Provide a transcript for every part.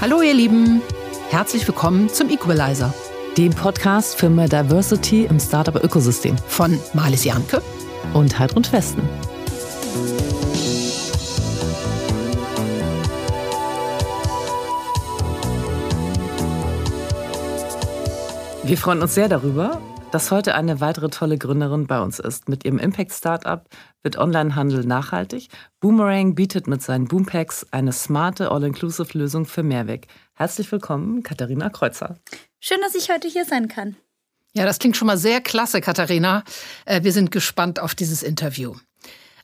Hallo ihr Lieben, herzlich willkommen zum Equalizer, dem Podcast für mehr Diversity im Startup-Ökosystem. Von Marlies Janke und Heidrun Festen. Wir freuen uns sehr darüber, dass heute eine weitere tolle Gründerin bei uns ist. Mit ihrem Impact-Startup wird Onlinehandel nachhaltig. Boomerang bietet mit seinen Boompacks eine smarte All-Inclusive-Lösung für Mehrweg. Herzlich willkommen, Katharina Kreuzer. Schön, dass ich heute hier sein kann. Ja, das klingt schon mal sehr klasse, Katharina. Äh, wir sind gespannt auf dieses Interview.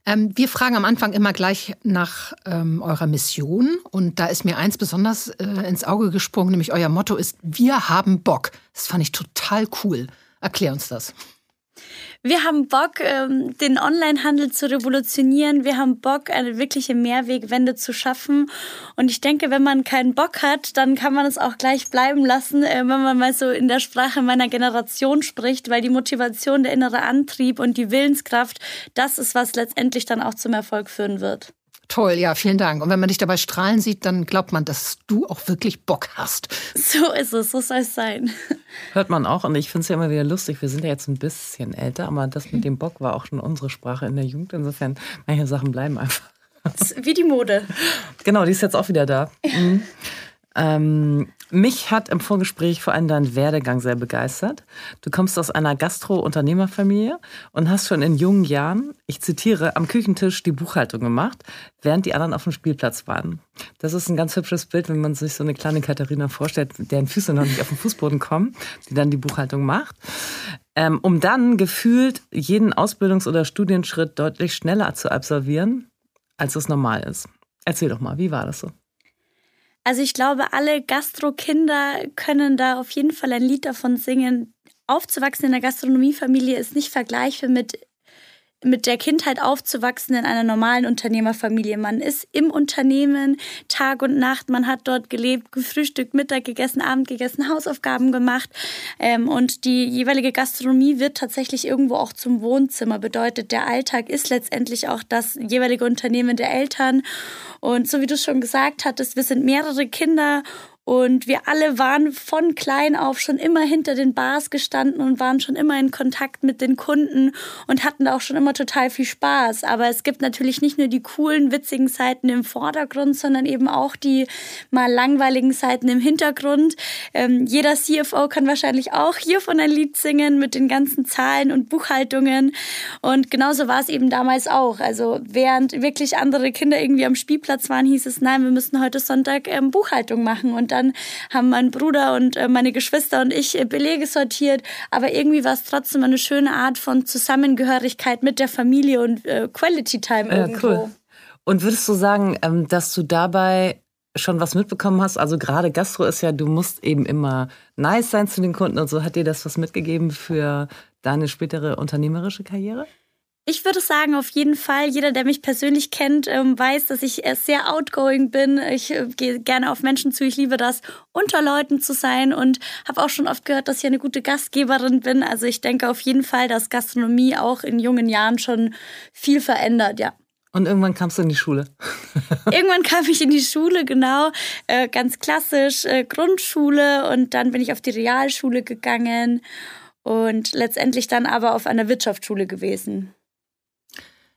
Ähm, wir fragen am Anfang immer gleich nach ähm, eurer Mission. Und da ist mir eins besonders äh, ins Auge gesprungen, nämlich euer Motto ist, wir haben Bock. Das fand ich total cool. Erklär uns das. Wir haben Bock, ähm, den Onlinehandel zu revolutionieren. Wir haben Bock, eine wirkliche Mehrwegwende zu schaffen. Und ich denke, wenn man keinen Bock hat, dann kann man es auch gleich bleiben lassen, äh, wenn man mal so in der Sprache meiner Generation spricht, weil die Motivation, der innere Antrieb und die Willenskraft, das ist, was letztendlich dann auch zum Erfolg führen wird. Toll, ja, vielen Dank. Und wenn man dich dabei strahlen sieht, dann glaubt man, dass du auch wirklich Bock hast. So ist es, so soll es sein. Hört man auch. Und ich finde es ja immer wieder lustig. Wir sind ja jetzt ein bisschen älter, aber das mit dem Bock war auch schon unsere Sprache in der Jugend. Insofern, manche Sachen bleiben einfach. Wie die Mode. Genau, die ist jetzt auch wieder da. Mhm. Ähm, mich hat im Vorgespräch vor allem dein Werdegang sehr begeistert. Du kommst aus einer Gastro-Unternehmerfamilie und hast schon in jungen Jahren, ich zitiere, am Küchentisch die Buchhaltung gemacht, während die anderen auf dem Spielplatz waren. Das ist ein ganz hübsches Bild, wenn man sich so eine kleine Katharina vorstellt, deren Füße noch nicht auf den Fußboden kommen, die dann die Buchhaltung macht. Ähm, um dann gefühlt jeden Ausbildungs- oder Studienschritt deutlich schneller zu absolvieren, als es normal ist. Erzähl doch mal, wie war das so? Also ich glaube, alle Gastro-Kinder können da auf jeden Fall ein Lied davon singen. Aufzuwachsen in einer Gastronomiefamilie ist nicht vergleichbar mit mit der Kindheit aufzuwachsen in einer normalen Unternehmerfamilie. Man ist im Unternehmen Tag und Nacht, man hat dort gelebt, gefrühstückt, Mittag gegessen, Abend gegessen, Hausaufgaben gemacht. Ähm, und die jeweilige Gastronomie wird tatsächlich irgendwo auch zum Wohnzimmer. Bedeutet, der Alltag ist letztendlich auch das jeweilige Unternehmen der Eltern. Und so wie du schon gesagt hattest, wir sind mehrere Kinder und wir alle waren von klein auf schon immer hinter den Bars gestanden und waren schon immer in Kontakt mit den Kunden und hatten auch schon immer total viel Spaß. Aber es gibt natürlich nicht nur die coolen, witzigen Seiten im Vordergrund, sondern eben auch die mal langweiligen Seiten im Hintergrund. Ähm, jeder CFO kann wahrscheinlich auch hiervon ein Lied singen mit den ganzen Zahlen und Buchhaltungen. Und genauso war es eben damals auch. Also während wirklich andere Kinder irgendwie am Spielplatz waren, hieß es, nein, wir müssen heute Sonntag ähm, Buchhaltung machen. Und dann haben mein Bruder und äh, meine Geschwister und ich äh, Belege sortiert. Aber irgendwie war es trotzdem eine schöne Art von Zusammengehörigkeit mit der Familie und äh, Quality Time irgendwo. Ja, cool. Und würdest du sagen, ähm, dass du dabei schon was mitbekommen hast? Also gerade Gastro ist ja, du musst eben immer nice sein zu den Kunden und so. Hat dir das was mitgegeben für deine spätere unternehmerische Karriere? Ich würde sagen, auf jeden Fall. Jeder, der mich persönlich kennt, ähm, weiß, dass ich sehr outgoing bin. Ich äh, gehe gerne auf Menschen zu. Ich liebe das, unter Leuten zu sein und habe auch schon oft gehört, dass ich eine gute Gastgeberin bin. Also ich denke auf jeden Fall, dass Gastronomie auch in jungen Jahren schon viel verändert, ja. Und irgendwann kamst du in die Schule. irgendwann kam ich in die Schule, genau. Äh, ganz klassisch äh, Grundschule und dann bin ich auf die Realschule gegangen und letztendlich dann aber auf einer Wirtschaftsschule gewesen.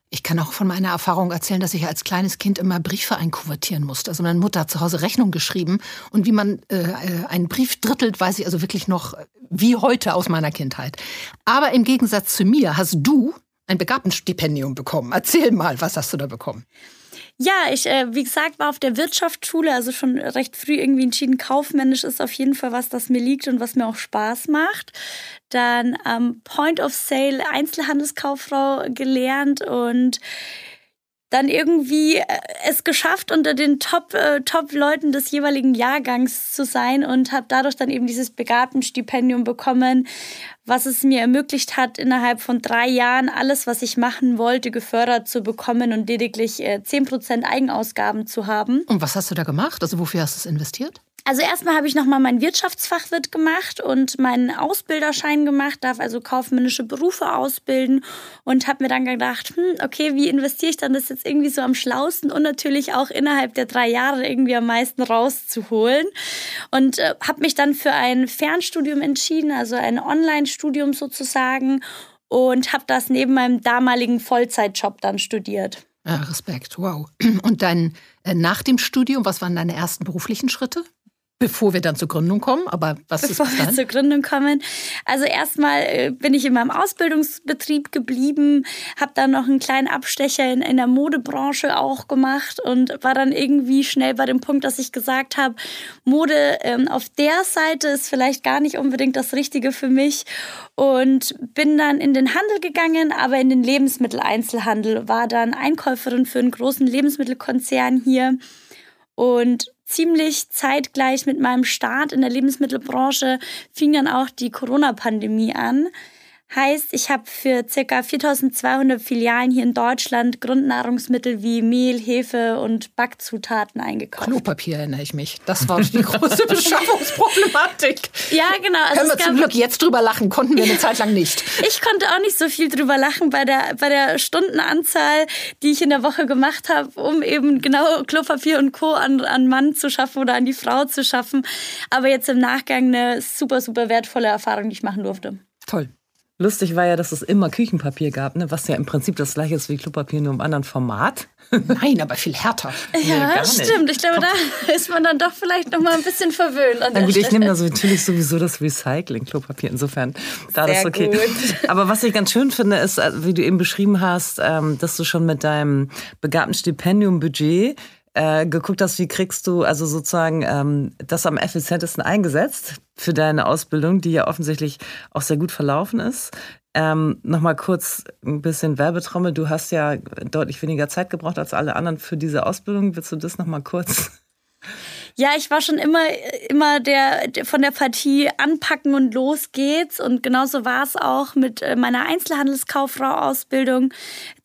Ich kann auch von meiner Erfahrung erzählen, dass ich als kleines Kind immer Briefe einkuvertieren musste. Also meine Mutter hat zu Hause Rechnung geschrieben und wie man äh, äh, einen Brief drittelt, weiß ich also wirklich noch wie heute aus meiner Kindheit. Aber im Gegensatz zu mir hast du ein Begabtenstipendium bekommen. Erzähl mal, was hast du da bekommen? Ja, ich, äh, wie gesagt, war auf der Wirtschaftsschule, also schon recht früh irgendwie entschieden, kaufmännisch ist auf jeden Fall was, das mir liegt und was mir auch Spaß macht. Dann ähm, Point of Sale Einzelhandelskauffrau gelernt und dann irgendwie äh, es geschafft, unter den Top, äh, Top-Leuten des jeweiligen Jahrgangs zu sein und habe dadurch dann eben dieses Begabtenstipendium bekommen, was es mir ermöglicht hat, innerhalb von drei Jahren alles, was ich machen wollte, gefördert zu bekommen und lediglich äh, 10% Eigenausgaben zu haben. Und was hast du da gemacht? Also wofür hast du es investiert? Also erstmal habe ich nochmal mein Wirtschaftsfachwirt gemacht und meinen Ausbilderschein gemacht, darf also kaufmännische Berufe ausbilden und habe mir dann gedacht, hm, okay, wie investiere ich dann das jetzt irgendwie so am schlausten und natürlich auch innerhalb der drei Jahre irgendwie am meisten rauszuholen. Und äh, habe mich dann für ein Fernstudium entschieden, also ein Online-Studium sozusagen und habe das neben meinem damaligen Vollzeitjob dann studiert. Ja, Respekt, wow. Und dann äh, nach dem Studium, was waren deine ersten beruflichen Schritte? Bevor wir dann zur Gründung kommen, aber was Bevor ist wir dann? zur Gründung kommen. Also erstmal äh, bin ich in meinem Ausbildungsbetrieb geblieben, habe dann noch einen kleinen Abstecher in, in der Modebranche auch gemacht und war dann irgendwie schnell bei dem Punkt, dass ich gesagt habe, Mode ähm, auf der Seite ist vielleicht gar nicht unbedingt das Richtige für mich und bin dann in den Handel gegangen, aber in den Lebensmitteleinzelhandel, war dann Einkäuferin für einen großen Lebensmittelkonzern hier und ziemlich zeitgleich mit meinem Start in der Lebensmittelbranche fing dann auch die Corona-Pandemie an. Heißt, ich habe für ca. 4200 Filialen hier in Deutschland Grundnahrungsmittel wie Mehl, Hefe und Backzutaten eingekauft. Klopapier erinnere ich mich. Das war die große Beschaffungsproblematik. Ja, genau. Also Können wir zum Glück jetzt drüber lachen, konnten wir eine Zeit lang nicht. Ich konnte auch nicht so viel drüber lachen bei der, bei der Stundenanzahl, die ich in der Woche gemacht habe, um eben genau Klopapier und Co. an, an Mann zu schaffen oder an die Frau zu schaffen. Aber jetzt im Nachgang eine super, super wertvolle Erfahrung, die ich machen durfte. Toll. Lustig war ja, dass es immer Küchenpapier gab, ne? was ja im Prinzip das gleiche ist wie Klopapier, nur im anderen Format. Nein, aber viel härter. Ja, gar nicht. stimmt. Ich glaube, da ist man dann doch vielleicht noch mal ein bisschen verwöhnt. An Na gut, ich nehme da natürlich sowieso das Recycling-Klopapier. Insofern, da Sehr das okay. gut. Aber was ich ganz schön finde, ist, äh, wie du eben beschrieben hast, ähm, dass du schon mit deinem begabten Stipendium-Budget äh, geguckt hast, wie kriegst du also sozusagen ähm, das am effizientesten eingesetzt für deine Ausbildung, die ja offensichtlich auch sehr gut verlaufen ist. Ähm, Nochmal kurz ein bisschen Werbetrommel. Du hast ja deutlich weniger Zeit gebraucht als alle anderen für diese Ausbildung. Willst du das nochmal kurz? Ja, ich war schon immer, immer der, der von der Partie anpacken und los geht's. Und genauso war es auch mit äh, meiner Einzelhandelskauffrau-Ausbildung.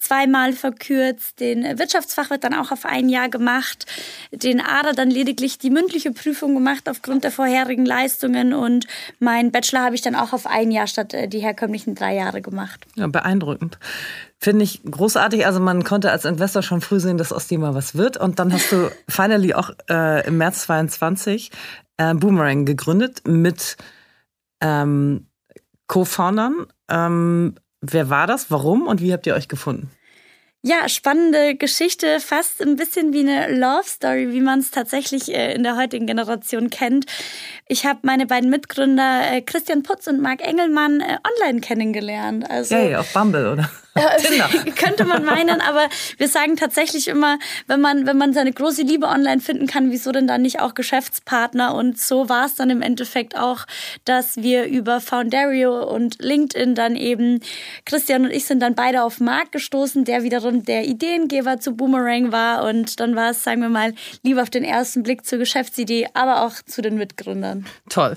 Zweimal verkürzt, den Wirtschaftsfachwirt dann auch auf ein Jahr gemacht, den ADA dann lediglich die mündliche Prüfung gemacht aufgrund der vorherigen Leistungen und mein Bachelor habe ich dann auch auf ein Jahr statt äh, die herkömmlichen drei Jahre gemacht. Ja, beeindruckend. Finde ich großartig. Also man konnte als Investor schon früh sehen, dass aus dem mal was wird. Und dann hast du finally auch äh, im März 22 äh, Boomerang gegründet mit ähm, Co-Foundern. Ähm, wer war das? Warum? Und wie habt ihr euch gefunden? Ja, spannende Geschichte, fast ein bisschen wie eine Love Story, wie man es tatsächlich äh, in der heutigen Generation kennt. Ich habe meine beiden Mitgründer äh, Christian Putz und Marc Engelmann äh, online kennengelernt. Also Yay, auf Bumble, oder? Tinder. könnte man meinen, aber wir sagen tatsächlich immer, wenn man, wenn man seine große Liebe online finden kann, wieso denn dann nicht auch Geschäftspartner? Und so war es dann im Endeffekt auch, dass wir über Foundario und LinkedIn dann eben, Christian und ich sind dann beide auf Markt gestoßen, der wiederum der Ideengeber zu Boomerang war. Und dann war es, sagen wir mal, lieber auf den ersten Blick zur Geschäftsidee, aber auch zu den Mitgründern. Toll.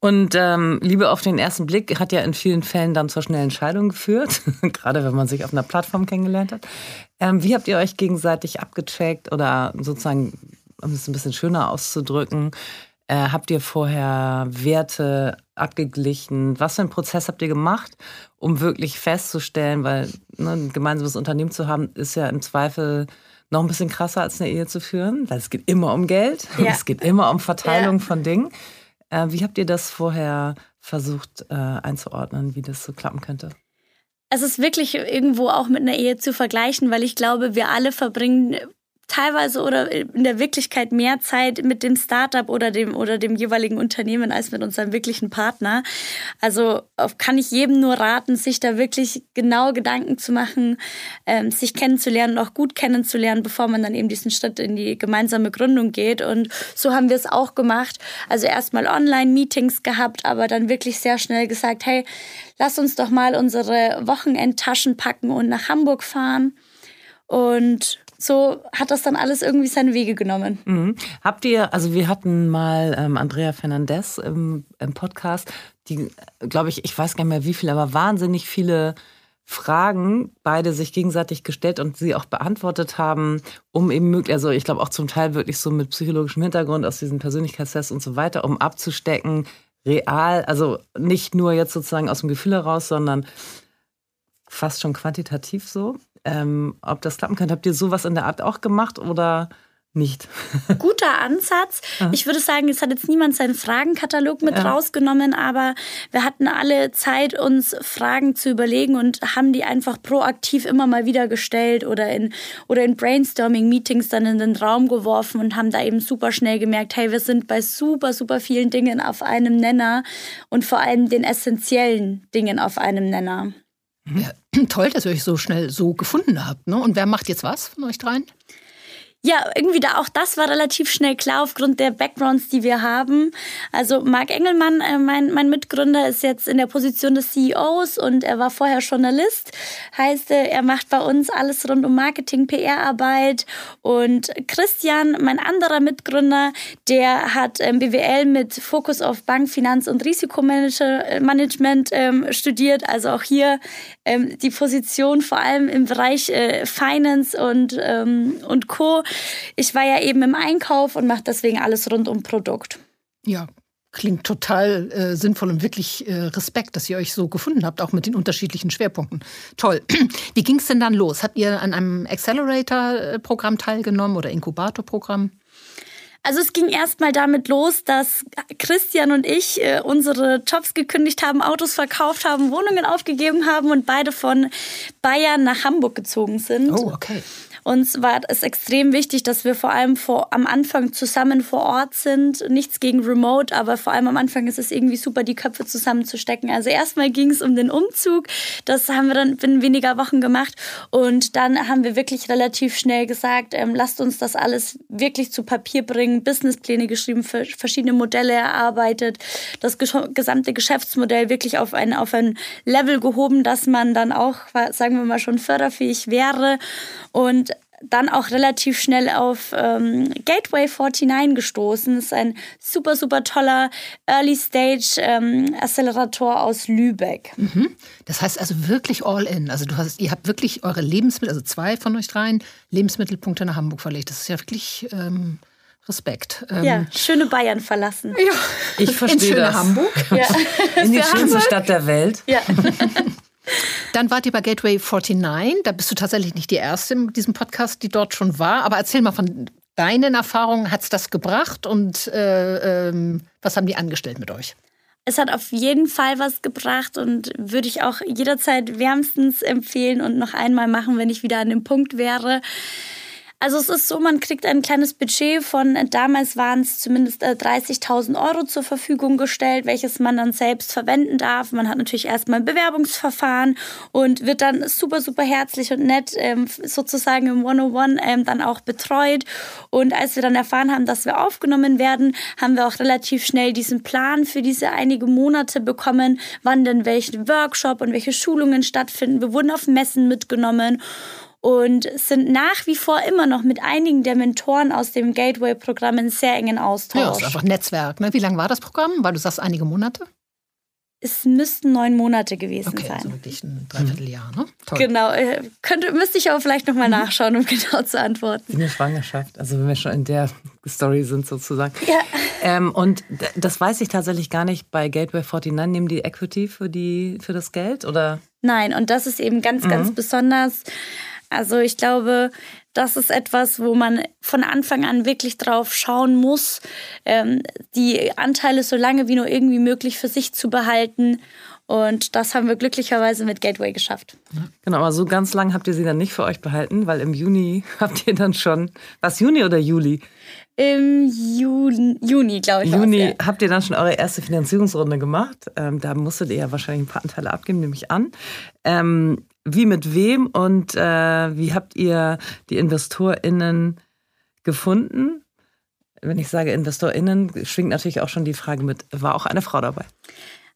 Und ähm, Liebe auf den ersten Blick hat ja in vielen Fällen dann zur schnellen Scheidung geführt, gerade wenn man sich auf einer Plattform kennengelernt hat. Ähm, wie habt ihr euch gegenseitig abgecheckt oder sozusagen, um es ein bisschen schöner auszudrücken, äh, habt ihr vorher Werte abgeglichen? Was für einen Prozess habt ihr gemacht, um wirklich festzustellen, weil ne, ein gemeinsames Unternehmen zu haben, ist ja im Zweifel noch ein bisschen krasser als eine Ehe zu führen, weil es geht immer um Geld Ja. es geht immer um Verteilung Ja. von Dingen. Äh, wie habt ihr das vorher versucht äh, einzuordnen, wie das so klappen könnte? es ist wirklich irgendwo auch mit einer Ehe zu vergleichen, weil ich glaube, wir alle verbringen teilweise oder in der Wirklichkeit mehr Zeit mit dem Startup oder dem oder dem jeweiligen Unternehmen als mit unserem wirklichen Partner. Also kann ich jedem nur raten, sich da wirklich genau Gedanken zu machen, ähm, sich kennenzulernen auch gut kennenzulernen, bevor man dann eben diesen Schritt in die gemeinsame Gründung geht. Und so haben wir es auch gemacht. Also erstmal Online-Meetings gehabt, aber dann wirklich sehr schnell gesagt, hey, lass uns doch mal unsere Wochenendtaschen packen und nach Hamburg fahren. Und so hat das dann alles irgendwie seine Wege genommen. Mhm. Habt ihr, also wir hatten mal ähm, Andrea Fernandez im, im Podcast, die, glaube ich, ich weiß gar nicht mehr wie viele, aber wahnsinnig viele Fragen beide sich gegenseitig gestellt und sie auch beantwortet haben, um eben möglich, also ich glaube auch zum Teil wirklich so mit psychologischem Hintergrund aus diesen Persönlichkeitstests und so weiter, um abzustecken, real, also nicht nur jetzt sozusagen aus dem Gefühl heraus, sondern fast schon quantitativ so. Ähm, ob das klappen könnte. Habt ihr sowas in der Art auch gemacht oder nicht. Guter Ansatz. Ich würde sagen, es hat jetzt niemand seinen Fragenkatalog mit ja. rausgenommen, aber wir hatten alle Zeit, uns Fragen zu überlegen und haben die einfach proaktiv immer mal wieder gestellt oder in, oder in Brainstorming-Meetings dann in den Raum geworfen und haben da eben super schnell gemerkt, hey, wir sind bei super, super vielen Dingen auf einem Nenner und vor allem den essentiellen Dingen auf einem Nenner. Ja, toll, dass ihr euch so schnell so gefunden habt. Ne? Und wer macht jetzt was von euch dreien? Ja, irgendwie da auch das war relativ schnell klar aufgrund der Backgrounds, die wir haben. Also Marc Engelmann, äh, mein, mein Mitgründer, ist jetzt in der Position des CEOs und er war vorher Journalist. Heißt, äh, er macht bei uns alles rund um Marketing, PR-Arbeit. Und Christian, mein anderer Mitgründer, der hat ähm, BWL mit Fokus auf Bank, Finanz und Risikomanagement ähm, studiert. Also auch hier ähm, die Position vor allem im Bereich äh, Finance und, ähm, und Co ich war ja eben im Einkauf und mache deswegen alles rund um Produkt. Ja, Klingt total äh, sinnvoll und wirklich äh, Respekt, dass ihr euch so gefunden habt, auch mit den unterschiedlichen Schwerpunkten. Toll. Wie ging es denn dann los? Habt ihr an einem Accelerator-Programm teilgenommen oder Inkubator-Programm? Also es ging erstmal damit los, dass Christian und ich äh, unsere Jobs gekündigt haben, Autos verkauft haben, Wohnungen aufgegeben haben und beide von Bayern nach Hamburg gezogen sind. Oh, okay. Uns war es extrem wichtig, dass wir vor allem vor, am Anfang zusammen vor Ort sind. Nichts gegen Remote, aber vor allem am Anfang ist es irgendwie super, die Köpfe zusammenzustecken. Also erstmal ging es um den Umzug. Das haben wir dann in weniger Wochen gemacht. Und dann haben wir wirklich relativ schnell gesagt, ähm, lasst uns das alles wirklich zu Papier bringen, Businesspläne geschrieben, verschiedene Modelle erarbeitet, das gesamte Geschäftsmodell wirklich auf ein, auf ein Level gehoben, dass man dann auch, sagen wir mal, schon förderfähig wäre. Und dann auch relativ schnell auf ähm, Gateway 49 gestoßen. Das ist ein super, super toller Early Stage ähm, Accelerator aus Lübeck. Mhm. Das heißt also wirklich all in. Also du hast, ihr habt wirklich eure Lebensmittel, also zwei von euch dreien, Lebensmittelpunkte nach Hamburg verlegt. Das ist ja wirklich ähm, Respekt. Ähm, ja, schöne Bayern verlassen. Ja, ich verstehe In das. Hamburg. Ja. In die schönste Stadt der Welt. Ja. Dann wart ihr bei Gateway 49. Da bist du tatsächlich nicht die Erste in diesem Podcast, die dort schon war. Aber erzähl mal von deinen Erfahrungen. Hat es das gebracht und äh, ähm, was haben die angestellt mit euch? Es hat auf jeden Fall was gebracht und würde ich auch jederzeit wärmstens empfehlen und noch einmal machen, wenn ich wieder an dem Punkt wäre. Also es ist so, man kriegt ein kleines Budget von, damals waren es zumindest 30.000 äh, Euro zur Verfügung gestellt, welches man dann selbst verwenden darf. Man hat natürlich erstmal ein Bewerbungsverfahren und wird dann super, super herzlich und nett ähm, sozusagen im 101 ähm, dann auch betreut. Und als wir dann erfahren haben, dass wir aufgenommen werden, haben wir auch relativ schnell diesen Plan für diese einige Monate bekommen, wann denn welchen Workshop und welche Schulungen stattfinden. Wir wurden auf Messen mitgenommen und sind nach wie vor immer noch mit einigen der Mentoren aus dem Gateway-Programm in sehr engen Austausch. Ja, ist einfach Netzwerk. Ne? Wie lange war das Programm? Weil du sagst einige Monate? Es müssten neun Monate gewesen okay, sein. Also wirklich ein Dreivierteljahr, ne? Toll. Genau. Äh, könnte, müsste ich aber vielleicht nochmal mhm. nachschauen, um genau zu antworten. Eine Schwangerschaft, also wenn wir schon in der Story sind sozusagen. Ja. Ähm, und das weiß ich tatsächlich gar nicht. Bei Gateway 49 nehmen die Equity für, die, für das Geld, oder? Nein, und das ist eben ganz, ganz mhm. besonders. Also ich glaube, das ist etwas, wo man von Anfang an wirklich drauf schauen muss, ähm, die Anteile so lange wie nur irgendwie möglich für sich zu behalten. Und das haben wir glücklicherweise mit Gateway geschafft. Genau, aber so ganz lang habt ihr sie dann nicht für euch behalten, weil im Juni habt ihr dann schon, was Juni oder Juli? Im Juni, Juni glaube ich. Juni ja. habt ihr dann schon eure erste Finanzierungsrunde gemacht. Ähm, da musstet ihr ja wahrscheinlich ein paar Anteile abgeben, nehme ich an. Ähm, wie mit wem und äh, wie habt ihr die InvestorInnen gefunden? Wenn ich sage InvestorInnen, schwingt natürlich auch schon die Frage mit, war auch eine Frau dabei?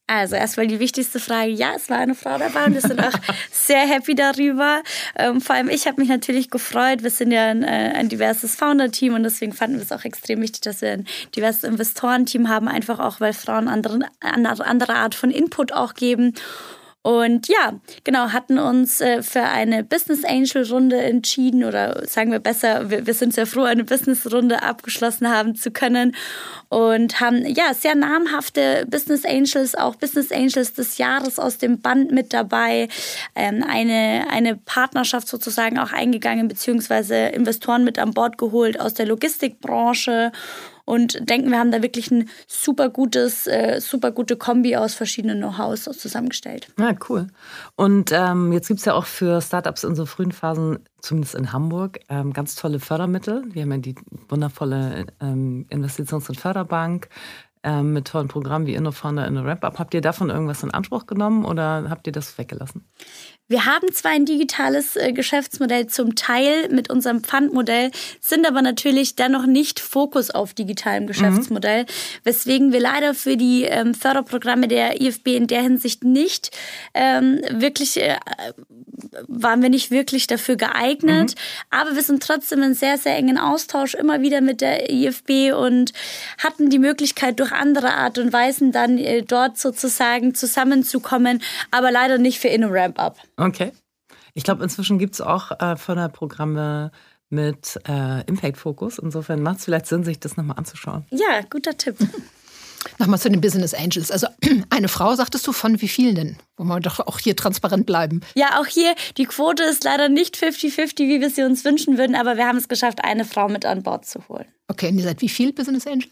Also erstmal die wichtigste Frage, ja, es war eine Frau dabei und wir sind auch sehr happy darüber. Ähm, vor allem ich habe mich natürlich gefreut. Wir sind ja ein, äh, ein diverses Founder-Team und deswegen fanden wir es auch extrem wichtig, dass wir ein diverses Investorenteam haben, einfach auch, weil Frauen andere, andere Art von Input auch geben. Und ja, genau, hatten uns äh, für eine Business Angel Runde entschieden oder sagen wir besser, wir, wir sind sehr froh, eine Business Runde abgeschlossen haben zu können und haben ja sehr namhafte Business Angels, auch Business Angels des Jahres aus dem Band mit dabei, ähm, eine, eine Partnerschaft sozusagen auch eingegangen, beziehungsweise Investoren mit an Bord geholt aus der Logistikbranche und denken, wir haben da wirklich ein super gutes, äh, super gute Kombi aus verschiedenen Know-hows zusammengestellt. Ja, cool. Und ähm, jetzt gibt es ja auch für Startups in so frühen Phasen, zumindest in Hamburg, ähm, ganz tolle Fördermittel. Wir haben ja die wundervolle ähm, Investitions- und Förderbank ähm, mit tollen Programmen wie InnoFounder, InnoRamp-Up. Habt ihr davon irgendwas in Anspruch genommen oder habt ihr das weggelassen? Wir haben zwar ein digitales äh, Geschäftsmodell zum Teil mit unserem Pfandmodell, sind aber natürlich dennoch nicht Fokus auf digitalem Geschäftsmodell, mhm. weswegen wir leider für die ähm, Förderprogramme der IFB in der Hinsicht nicht ähm, wirklich, äh, waren wir nicht wirklich dafür geeignet. Mhm. Aber wir sind trotzdem in sehr, sehr engen Austausch immer wieder mit der IFB und hatten die Möglichkeit, durch andere Art und Weisen dann äh, dort sozusagen zusammenzukommen, aber leider nicht für InnoRamp-Up. Okay. Ich glaube, inzwischen gibt es auch äh, Förderprogramme mit äh, Impact-Fokus. Insofern macht es vielleicht Sinn, sich das nochmal anzuschauen. Ja, guter Tipp. Nochmal zu den Business Angels. Also eine Frau, sagtest du, von wie vielen denn? Wo wir doch auch hier transparent bleiben. Ja, auch hier, die Quote ist leider nicht 50-50, wie wir sie uns wünschen würden, aber wir haben es geschafft, eine Frau mit an Bord zu holen. Okay, und ihr seid wie viel Business Angel?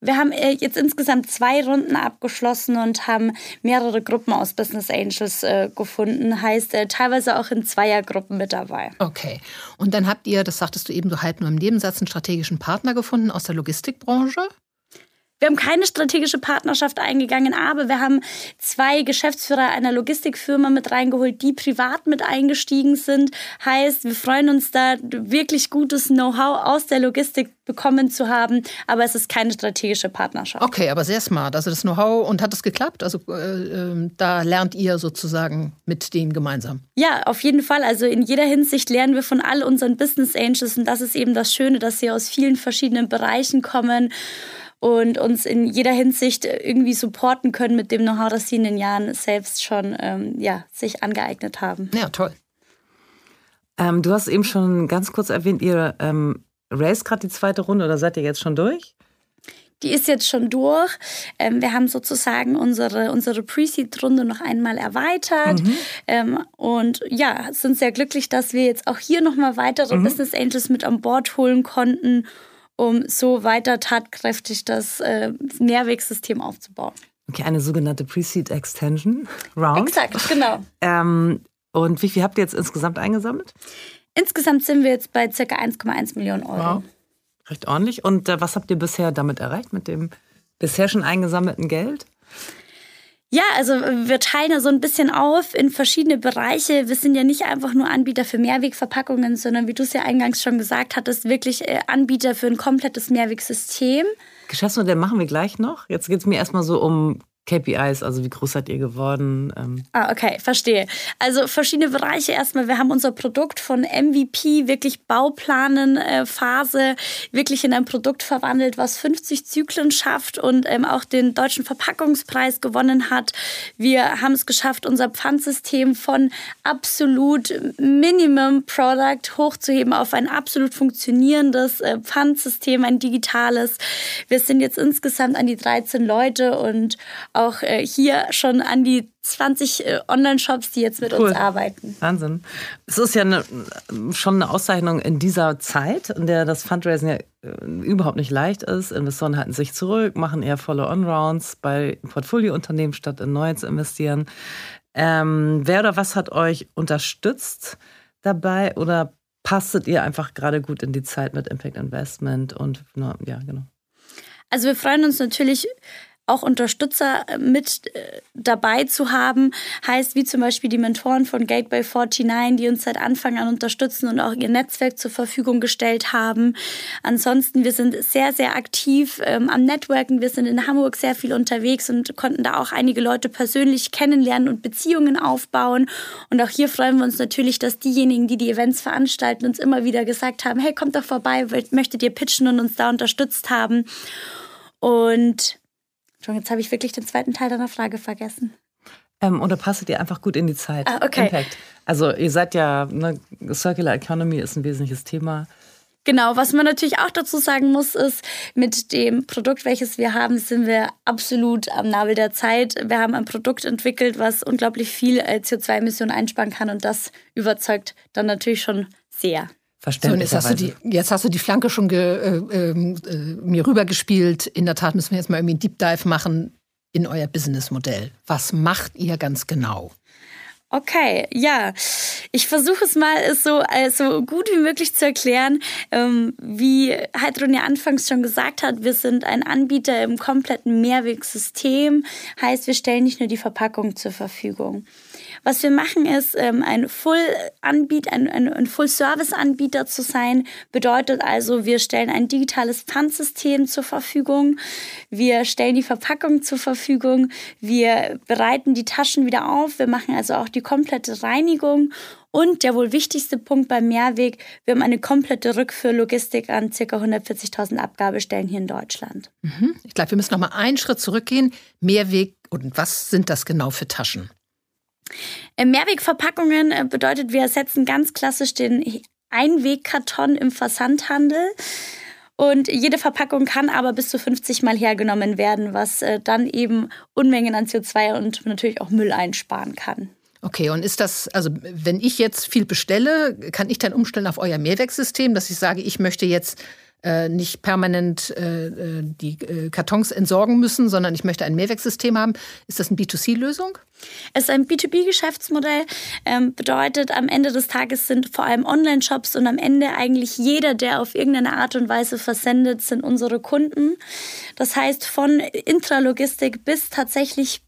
Wir haben äh, jetzt insgesamt zwei Runden abgeschlossen und haben mehrere Gruppen aus Business Angels äh, gefunden. Heißt äh, teilweise auch in Zweiergruppen mit dabei. Okay. Und dann habt ihr, das sagtest du eben so halb nur im Nebensatz, einen strategischen Partner gefunden aus der Logistikbranche? Wir haben keine strategische Partnerschaft eingegangen, aber wir haben zwei Geschäftsführer einer Logistikfirma mit reingeholt, die privat mit eingestiegen sind. Heißt, wir freuen uns da wirklich gutes Know-how aus der Logistik bekommen zu haben, aber es ist keine strategische Partnerschaft. Okay, aber sehr smart. Also das Know-how und hat es geklappt? Also äh, äh, da lernt ihr sozusagen mit denen gemeinsam? Ja, auf jeden Fall. Also in jeder Hinsicht lernen wir von all unseren Business Angels und das ist eben das Schöne, dass sie aus vielen verschiedenen Bereichen kommen und uns in jeder Hinsicht irgendwie supporten können mit dem Know-how, das sie in den Jahren selbst schon ähm, ja, sich angeeignet haben. Ja, toll. Ähm, du hast eben schon ganz kurz erwähnt, ihr ähm, race gerade die zweite Runde oder seid ihr jetzt schon durch? Die ist jetzt schon durch. Ähm, wir haben sozusagen unsere, unsere Pre-Seed-Runde noch einmal erweitert. Mhm. Ähm, und ja, sind sehr glücklich, dass wir jetzt auch hier nochmal weitere mhm. Business Angels mit an Bord holen konnten um so weiter tatkräftig das äh, Mehrwegsystem aufzubauen. Okay, eine sogenannte Pre-Seed Extension Round. Exakt, genau. ähm, und wie viel habt ihr jetzt insgesamt eingesammelt? Insgesamt sind wir jetzt bei ca. 1,1 Millionen Euro. Wow. Recht ordentlich. Und äh, was habt ihr bisher damit erreicht, mit dem bisher schon eingesammelten Geld? Ja, also wir teilen ja so ein bisschen auf in verschiedene Bereiche. Wir sind ja nicht einfach nur Anbieter für Mehrwegverpackungen, sondern wie du es ja eingangs schon gesagt hattest, wirklich äh, Anbieter für ein komplettes Mehrwegsystem. Geschäftsmodell machen wir gleich noch. Jetzt geht es mir erstmal so um KPIs, also wie groß seid ihr geworden? Ähm ah, okay, verstehe. Also verschiedene Bereiche erstmal. Wir haben unser Produkt von MVP, wirklich Bauplanen-Phase, äh, wirklich in ein Produkt verwandelt, was 50 Zyklen schafft und ähm, auch den deutschen Verpackungspreis gewonnen hat. Wir haben es geschafft, unser Pfandsystem von absolut Minimum Product hochzuheben auf ein absolut funktionierendes äh, Pfandsystem, ein digitales. Wir sind jetzt insgesamt an die 13 Leute und auch äh, hier schon an die 20 äh, Online-Shops, die jetzt mit cool. uns arbeiten. Wahnsinn. Es ist ja eine, schon eine Auszeichnung in dieser Zeit, in der das Fundraising ja äh, überhaupt nicht leicht ist. Investoren halten sich zurück, machen eher volle On-Rounds bei Portfoliounternehmen, statt in neue zu investieren. Ähm, wer oder was hat euch unterstützt dabei oder passtet ihr einfach gerade gut in die Zeit mit Impact Investment und ja, genau. Also wir freuen uns natürlich auch Unterstützer äh, mit äh, dabei zu haben, heißt wie zum Beispiel die Mentoren von Gateway 49, die uns seit Anfang an unterstützen und auch ihr Netzwerk zur Verfügung gestellt haben. Ansonsten, wir sind sehr, sehr aktiv ähm, am Networken. Wir sind in Hamburg sehr viel unterwegs und konnten da auch einige Leute persönlich kennenlernen und Beziehungen aufbauen. Und auch hier freuen wir uns natürlich, dass diejenigen, die die Events veranstalten, uns immer wieder gesagt haben, hey, kommt doch vorbei, möchtet ihr pitchen und uns da unterstützt haben. Und Schon, jetzt habe ich wirklich den zweiten Teil deiner Frage vergessen. Ähm, oder passt ihr einfach gut in die Zeit? Ah, okay. Impact. Also ihr seid ja, ne, Circular Economy ist ein wesentliches Thema. Genau, was man natürlich auch dazu sagen muss, ist, mit dem Produkt, welches wir haben, sind wir absolut am Nabel der Zeit. Wir haben ein Produkt entwickelt, was unglaublich viel äh, CO2-Emissionen einsparen kann und das überzeugt dann natürlich schon sehr. Verständlich. So, jetzt, hast du die, jetzt hast du die Flanke schon ge, äh, ähm, äh, mir rübergespielt. In der Tat müssen wir jetzt mal irgendwie einen Deep Dive machen in euer Businessmodell. Was macht ihr ganz genau? Okay, ja. Ich versuche es mal so, äh, so gut wie möglich zu erklären. Ähm, wie Heidrun ja anfangs schon gesagt hat, wir sind ein Anbieter im kompletten Mehrwegsystem. Heißt, wir stellen nicht nur die Verpackung zur Verfügung. Was wir machen ist, ähm, ein Full-Anbieter, ein, ein, ein Full-Service-Anbieter zu sein, bedeutet also, wir stellen ein digitales Pfandsystem zur Verfügung, wir stellen die Verpackung zur Verfügung, wir bereiten die Taschen wieder auf, wir machen also auch die komplette Reinigung und der wohl wichtigste Punkt beim Mehrweg, wir haben eine komplette Rückführlogistik an ca. 140.000 Abgabestellen hier in Deutschland. Mhm. Ich glaube, wir müssen noch mal einen Schritt zurückgehen. Mehrweg und was sind das genau für Taschen? Äh, Mehrwegverpackungen äh, bedeutet, wir ersetzen ganz klassisch den Einwegkarton im Versandhandel. Und jede Verpackung kann aber bis zu 50 Mal hergenommen werden, was äh, dann eben Unmengen an CO2 und natürlich auch Müll einsparen kann. Okay, und ist das, also wenn ich jetzt viel bestelle, kann ich dann umstellen auf euer Mehrwegsystem, dass ich sage, ich möchte jetzt nicht permanent äh, äh, die äh, Kartons entsorgen müssen, sondern ich möchte ein Mehrwegsystem haben. Ist das eine B2C-Lösung? Es ist ein B2B-Geschäftsmodell. Ähm, bedeutet, am Ende des Tages sind vor allem Online-Shops und am Ende eigentlich jeder, der auf irgendeine Art und Weise versendet, sind unsere Kunden. Das heißt, von Intralogistik bis tatsächlich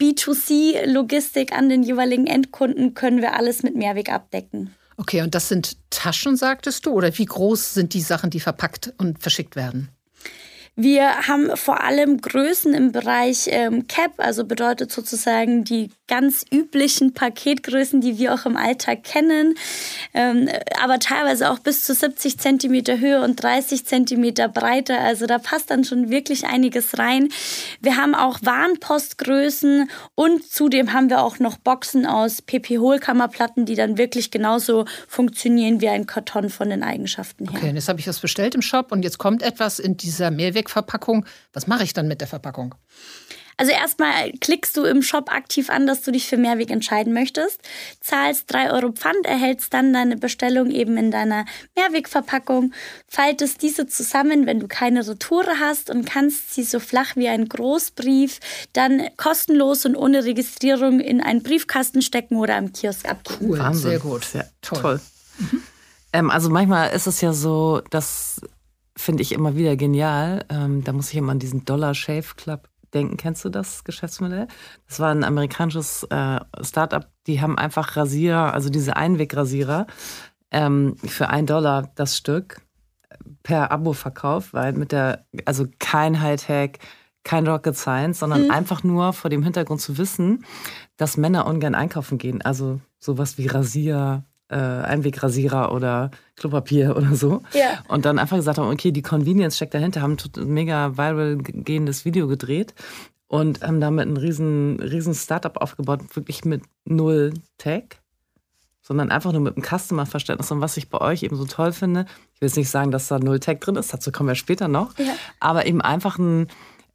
B2C-Logistik an den jeweiligen Endkunden können wir alles mit Mehrweg abdecken. Okay, und das sind Taschen, sagtest du? Oder wie groß sind die Sachen, die verpackt und verschickt werden? Wir haben vor allem Größen im Bereich ähm, Cap, also bedeutet sozusagen die ganz üblichen Paketgrößen, die wir auch im Alltag kennen, ähm, aber teilweise auch bis zu 70 Zentimeter Höhe und 30 Zentimeter Breite. Also da passt dann schon wirklich einiges rein. Wir haben auch Warenpostgrößen und zudem haben wir auch noch Boxen aus PP-Hohlkammerplatten, die dann wirklich genauso funktionieren wie ein Karton von den Eigenschaften her. Okay, jetzt habe ich was bestellt im Shop und jetzt kommt etwas in dieser Mehrweg Mehrwegverpackung. Was mache ich dann mit der Verpackung? Also erstmal klickst du im Shop aktiv an, dass du dich für Mehrweg entscheiden möchtest, zahlst 3 Euro Pfand, erhältst dann deine Bestellung eben in deiner Mehrwegverpackung, faltest diese zusammen, wenn du keine Retoure hast und kannst sie so flach wie ein Großbrief dann kostenlos und ohne Registrierung in einen Briefkasten stecken oder am Kiosk abgeben. Cool, Wahnsinn. sehr gut, sehr toll. toll. Mhm. Ähm, also manchmal ist es ja so, dass finde ich immer wieder genial. Ähm, da muss ich immer an diesen Dollar Shave Club denken. Kennst du das Geschäftsmodell? Das war ein amerikanisches äh, Startup, die haben einfach Rasierer, also diese Einwegrasierer, ähm, für ein Dollar das Stück per Abo verkauft, weil mit der, also kein Hightech, kein Rocket Science, sondern mhm. einfach nur vor dem Hintergrund zu wissen, dass Männer ungern einkaufen gehen. Also sowas wie Rasier, äh, Einwegrasierer oder Klopapier oder so. Ja. Und dann einfach gesagt haben, okay, die Convenience steckt dahinter, haben ein mega viral gehendes Video gedreht und haben damit ein riesen, riesen Startup aufgebaut, wirklich mit null Tech, sondern einfach nur mit einem Customer-Verständnis. Und was ich bei euch eben so toll finde, ich will jetzt nicht sagen, dass da null Tech drin ist, dazu kommen wir später noch, ja. aber eben einfach ein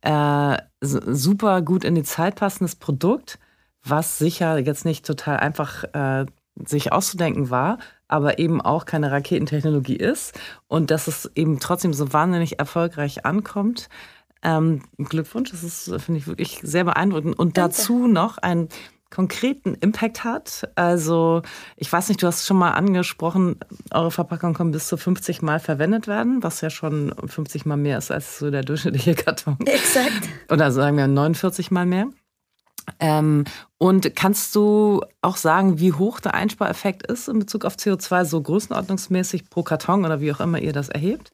äh, super gut in die Zeit passendes Produkt, was sicher jetzt nicht total einfach äh, sich auszudenken war, aber eben auch keine Raketentechnologie ist und dass es eben trotzdem so wahnsinnig erfolgreich ankommt. Ähm, Glückwunsch, das ist, finde ich, wirklich sehr beeindruckend. Und Danke. dazu noch einen konkreten Impact hat. Also, ich weiß nicht, du hast schon mal angesprochen, eure Verpackungen können bis zu 50 Mal verwendet werden, was ja schon 50 Mal mehr ist als so der durchschnittliche Karton. Exakt. Oder sagen wir 49 Mal mehr. Ähm, und kannst du auch sagen, wie hoch der Einspareffekt ist in Bezug auf CO2, so größenordnungsmäßig pro Karton oder wie auch immer ihr das erhebt?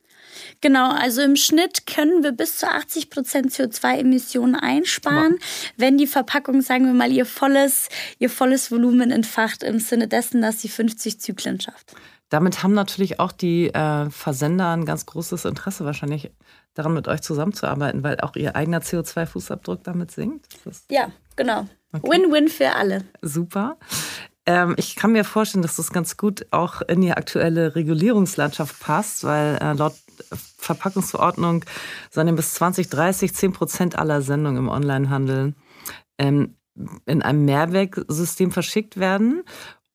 Genau, also im Schnitt können wir bis zu 80 Prozent CO2-Emissionen einsparen, wow. wenn die Verpackung, sagen wir mal, ihr volles, ihr volles Volumen entfacht, im Sinne dessen, dass sie 50 Zyklen schafft. damit haben natürlich auch die äh, Versender ein ganz großes Interesse wahrscheinlich daran, mit euch zusammenzuarbeiten, weil auch ihr eigener CO2-Fußabdruck damit sinkt. Ja, genau. Win-win okay. für alle. Super. Ähm, ich kann mir vorstellen, dass das ganz gut auch in die aktuelle Regulierungslandschaft passt, weil äh, laut Verpackungsverordnung sollen bis 2030 10 Prozent aller Sendungen im Onlinehandel ähm, in einem Mehrwegsystem verschickt werden.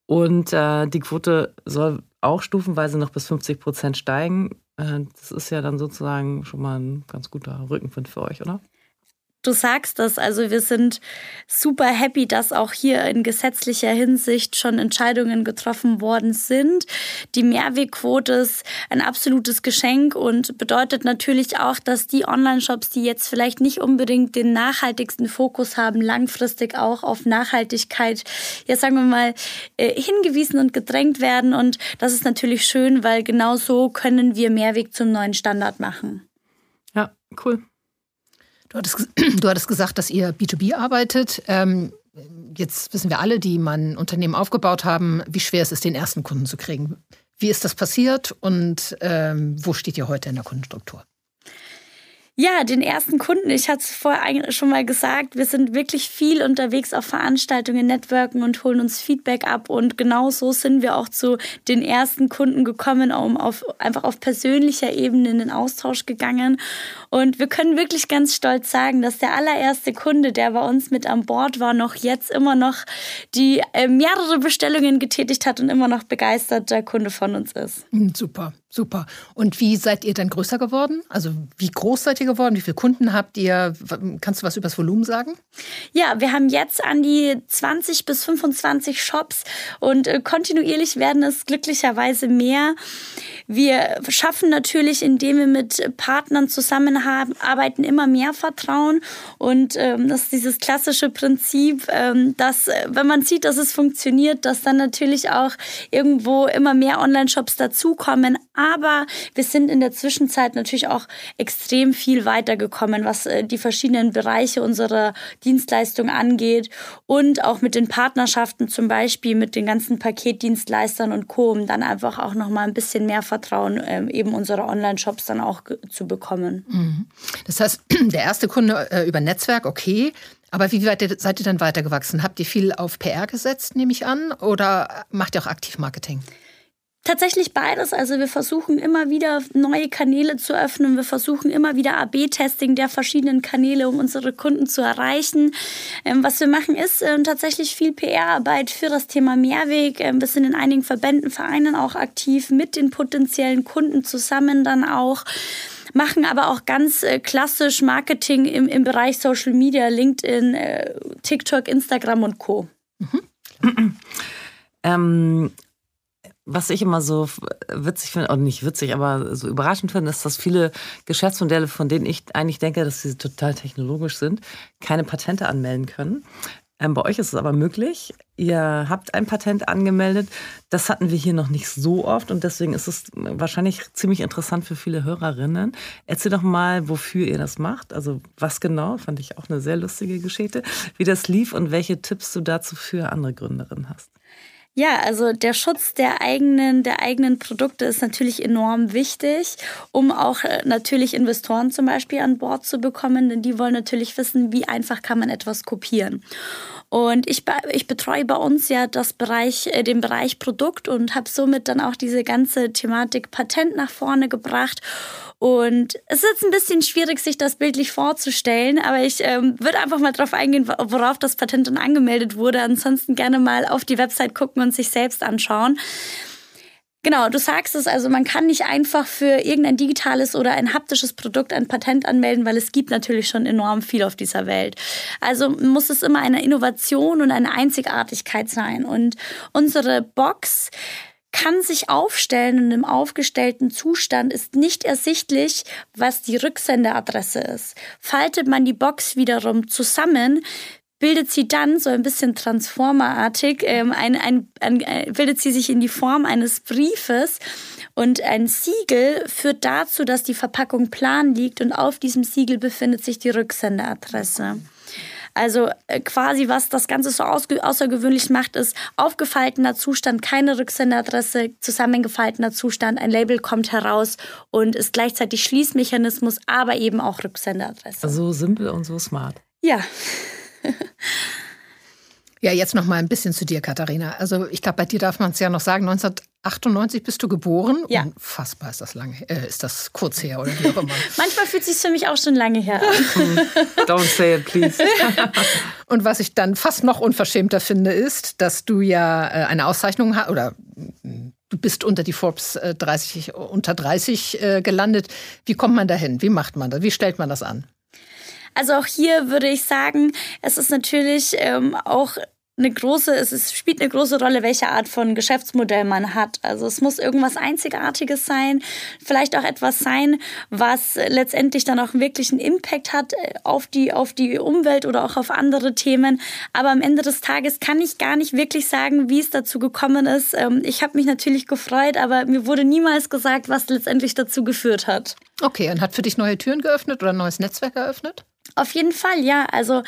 Und äh, die Quote soll auch stufenweise noch bis 50 Prozent steigen. Äh, das ist ja dann sozusagen schon mal ein ganz guter Rückenwind für euch, oder? Du sagst das, also wir sind super happy, dass auch hier in gesetzlicher Hinsicht schon Entscheidungen getroffen worden sind. Die Mehrwegquote ist ein absolutes Geschenk und bedeutet natürlich auch, dass die Online-Shops, die jetzt vielleicht nicht unbedingt den nachhaltigsten Fokus haben, langfristig auch auf Nachhaltigkeit, ja sagen wir mal, äh, hingewiesen und gedrängt werden. Und das ist natürlich schön, weil genau so können wir Mehrweg zum neuen Standard machen. Ja, cool. Du hattest, du hattest gesagt, dass ihr B2B arbeitet. Ähm, jetzt wissen wir alle, die mal ein Unternehmen aufgebaut haben, wie schwer es ist, den ersten Kunden zu kriegen. Wie ist das passiert und ähm, wo steht ihr heute in der Kundenstruktur? Ja, den ersten Kunden, ich hatte es vorher schon mal gesagt, wir sind wirklich viel unterwegs auf Veranstaltungen, Networken und holen uns Feedback ab. Und genau so sind wir auch zu den ersten Kunden gekommen, um auf, einfach auf persönlicher Ebene in den Austausch gegangen. Und wir können wirklich ganz stolz sagen, dass der allererste Kunde, der bei uns mit an Bord war, noch jetzt immer noch die äh, mehrere Bestellungen getätigt hat und immer noch begeisterter Kunde von uns ist. Hm, super. Super. Und wie seid ihr dann größer geworden? Also wie groß seid ihr geworden? Wie viele Kunden habt ihr? Kannst du was über das Volumen sagen? Ja, wir haben jetzt an die 20 bis 25 Shops und äh, kontinuierlich werden es glücklicherweise mehr. Wir schaffen natürlich, indem wir mit Partnern zusammenarbeiten, immer mehr Vertrauen. Und ähm, das ist dieses klassische Prinzip, ähm, dass äh, wenn man sieht, dass es funktioniert, dass dann natürlich auch irgendwo immer mehr Online-Shops dazukommen aber wir sind in der Zwischenzeit natürlich auch extrem viel weitergekommen, was äh, die verschiedenen Bereiche unserer Dienstleistung angeht und auch mit den Partnerschaften zum Beispiel mit den ganzen Paketdienstleistern und Co., um dann einfach auch nochmal ein bisschen mehr Vertrauen ähm, eben unserer Online-Shops dann auch zu bekommen. Mhm. Das heißt, der erste Kunde äh, über Netzwerk, okay. Aber wie weit seid ihr dann weitergewachsen? Habt ihr viel auf PR gesetzt, nehme ich an, oder macht ihr auch aktiv Marketing? Tatsächlich beides. Also wir versuchen immer wieder neue Kanäle zu öffnen. Wir versuchen immer wieder AB-Testing der verschiedenen Kanäle, um unsere Kunden zu erreichen. Ähm, was wir machen, ist äh, tatsächlich viel PR-Arbeit für das Thema Mehrweg. Ähm, wir sind in einigen Verbänden, Vereinen auch aktiv mit den potenziellen Kunden zusammen dann auch machen aber auch ganz äh, klassisch Marketing im, im Bereich Social Media, LinkedIn, äh, TikTok, Instagram und Co. Mhm. Ähm, was ich immer so witzig finde, oder nicht witzig, aber so überraschend finde, ist, dass viele Geschäftsmodelle, von denen ich eigentlich denke, dass sie total technologisch sind, keine Patente anmelden können. Ähm, bei euch ist es aber möglich. Ihr habt ein Patent angemeldet. Das hatten wir hier noch nicht so oft und deswegen ist es wahrscheinlich ziemlich interessant für viele Hörerinnen. Erzähl doch mal, wofür ihr das macht. Also was genau, fand ich auch eine sehr lustige Geschichte, wie das lief und welche Tipps du dazu für andere Gründerinnen hast. Ja, also der Schutz der eigenen, der eigenen Produkte ist natürlich enorm wichtig, um auch äh, natürlich Investoren zum Beispiel an Bord zu bekommen, denn die wollen natürlich wissen, wie einfach kann man etwas kopieren. Und ich, ich betreue bei uns ja das Bereich, äh, den Bereich Produkt und habe somit dann auch diese ganze Thematik Patent nach vorne gebracht und es ist jetzt ein bisschen schwierig, sich das bildlich vorzustellen, aber ich ähm, würde einfach mal drauf eingehen, worauf das Patent dann angemeldet wurde. Ansonsten gerne mal auf die Website gucken und sich selbst anschauen. Genau, du sagst es, also man kann nicht einfach für irgendein digitales oder ein haptisches Produkt ein Patent anmelden, weil es gibt natürlich schon enorm viel auf dieser Welt. Also muss es immer eine Innovation und eine Einzigartigkeit sein. Und unsere Box kann sich aufstellen und im aufgestellten Zustand ist nicht ersichtlich, was die Rücksenderadresse ist. Faltet man die Box wiederum zusammen, bildet sie dann so ein bisschen transformerartig, ähm, ein, ein, ein, äh, bildet sie sich in die Form eines Briefes und ein Siegel führt dazu, dass die Verpackung plan liegt und auf diesem Siegel befindet sich die Rücksenderadresse. Also äh, quasi, was das Ganze so außergewöhnlich macht, ist aufgefaltener Zustand, keine Rücksenderadresse, zusammengefaltener Zustand, ein Label kommt heraus und ist gleichzeitig Schließmechanismus, aber eben auch Rücksenderadresse. So simpel und so smart. Ja. Ja, jetzt noch mal ein bisschen zu dir, Katharina. Also ich glaube, bei dir darf man es ja noch sagen, 1998 bist du geboren. Ja. Unfassbar ist das lange, äh, ist das kurz her oder wie auch immer. Manchmal fühlt es sich für mich auch schon lange her an. Don't say it, please. Und was ich dann fast noch unverschämter finde, ist, dass du ja äh, eine Auszeichnung hast oder du bist unter die Forbes 30 äh, unter 30 äh, gelandet. Wie kommt man dahin? Wie macht man das? Wie stellt man das an? Also auch hier würde ich sagen, es ist natürlich ähm, auch eine große, es ist, spielt eine große Rolle, welche Art von Geschäftsmodell man hat. Also es muss irgendwas Einzigartiges sein, vielleicht auch etwas sein, was letztendlich dann auch wirklich einen Impact hat äh, auf die, auf die Umwelt oder auch auf andere Themen. Aber am Ende des Tages kann ich gar nicht wirklich sagen, wie es dazu gekommen ist. Ähm, ich habe mich natürlich gefreut, aber mir wurde niemals gesagt, was letztendlich dazu geführt hat. Okay, und hat für dich neue Türen geöffnet oder ein neues Netzwerk eröffnet? Auf jeden Fall, ja. Also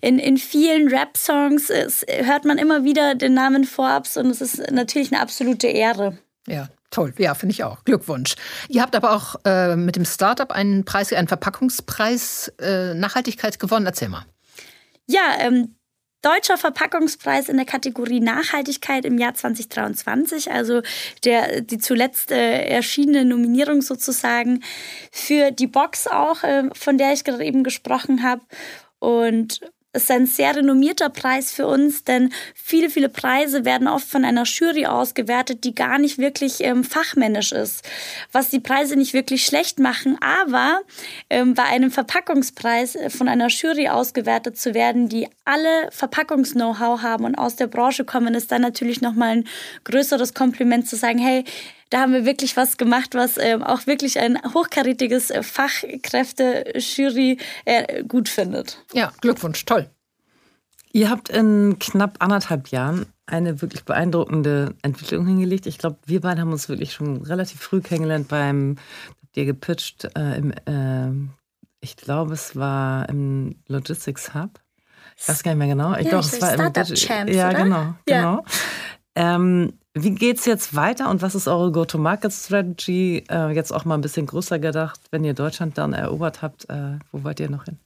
in, in vielen Rap-Songs hört man immer wieder den Namen Forbes und es ist natürlich eine absolute Ehre. Ja, toll. Ja, finde ich auch. Glückwunsch. Ihr habt aber auch äh, mit dem Startup einen Preis, einen Verpackungspreis äh, Nachhaltigkeit gewonnen. Erzähl mal. Ja, ähm, Deutscher Verpackungspreis in der Kategorie Nachhaltigkeit im Jahr 2023, also der, die zuletzt äh, erschienene Nominierung sozusagen für die Box auch, äh, von der ich gerade eben gesprochen habe. Und ist ein sehr renommierter Preis für uns, denn viele, viele Preise werden oft von einer Jury ausgewertet, die gar nicht wirklich ähm, fachmännisch ist, was die Preise nicht wirklich schlecht machen. Aber ähm, bei einem Verpackungspreis äh, von einer Jury ausgewertet zu werden, die alle Verpackungs-Know-how haben und aus der Branche kommen, ist dann natürlich nochmal ein größeres Kompliment zu sagen, hey, da haben wir wirklich was gemacht, was ähm, auch wirklich ein hochkarätiges äh, Fachkräfte-Jury äh, gut findet. Ja, Glückwunsch, toll. Ihr habt in knapp anderthalb Jahren eine wirklich beeindruckende Entwicklung hingelegt. Ich glaube, wir beide haben uns wirklich schon relativ früh kennengelernt beim, habt ihr gepitcht, äh, im, äh, ich glaube, es war im Logistics Hub. Ich weiß gar nicht mehr genau. Ich ja, glaube, es war im Champs, Ja, oder? genau, genau. Ja. Ähm, wie geht es jetzt weiter und was ist eure Go-to-Market-Strategy? Äh, jetzt auch mal ein bisschen größer gedacht, wenn ihr Deutschland dann erobert habt, äh, wo wollt ihr noch hin?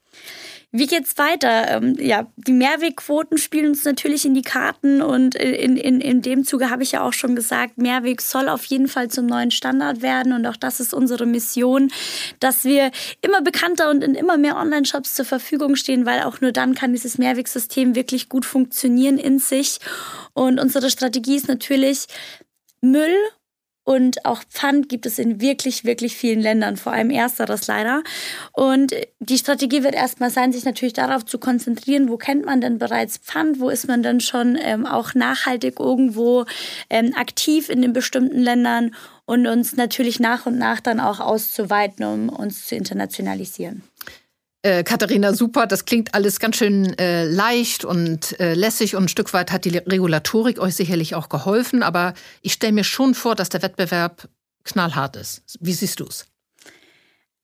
Wie geht's weiter? Ähm, ja, die Mehrwegquoten spielen uns natürlich in die Karten und in, in, in dem Zuge habe ich ja auch schon gesagt, Mehrweg soll auf jeden Fall zum neuen Standard werden und auch das ist unsere Mission, dass wir immer bekannter und in immer mehr Online-Shops zur Verfügung stehen, weil auch nur dann kann dieses Mehrwegsystem wirklich gut funktionieren in sich. Und unsere Strategie ist natürlich, Müll und auch Pfand gibt es in wirklich, wirklich vielen Ländern, vor allem ersteres leider. Und die Strategie wird erstmal sein, sich natürlich darauf zu konzentrieren, wo kennt man denn bereits Pfand, wo ist man denn schon ähm, auch nachhaltig irgendwo ähm, aktiv in den bestimmten Ländern und uns natürlich nach und nach dann auch auszuweiten, um uns zu internationalisieren. Äh, Katharina, super. Das klingt alles ganz schön äh, leicht und äh, lässig und ein Stück weit hat die Regulatorik euch sicherlich auch geholfen. Aber ich stelle mir schon vor, dass der Wettbewerb knallhart ist. Wie siehst du es?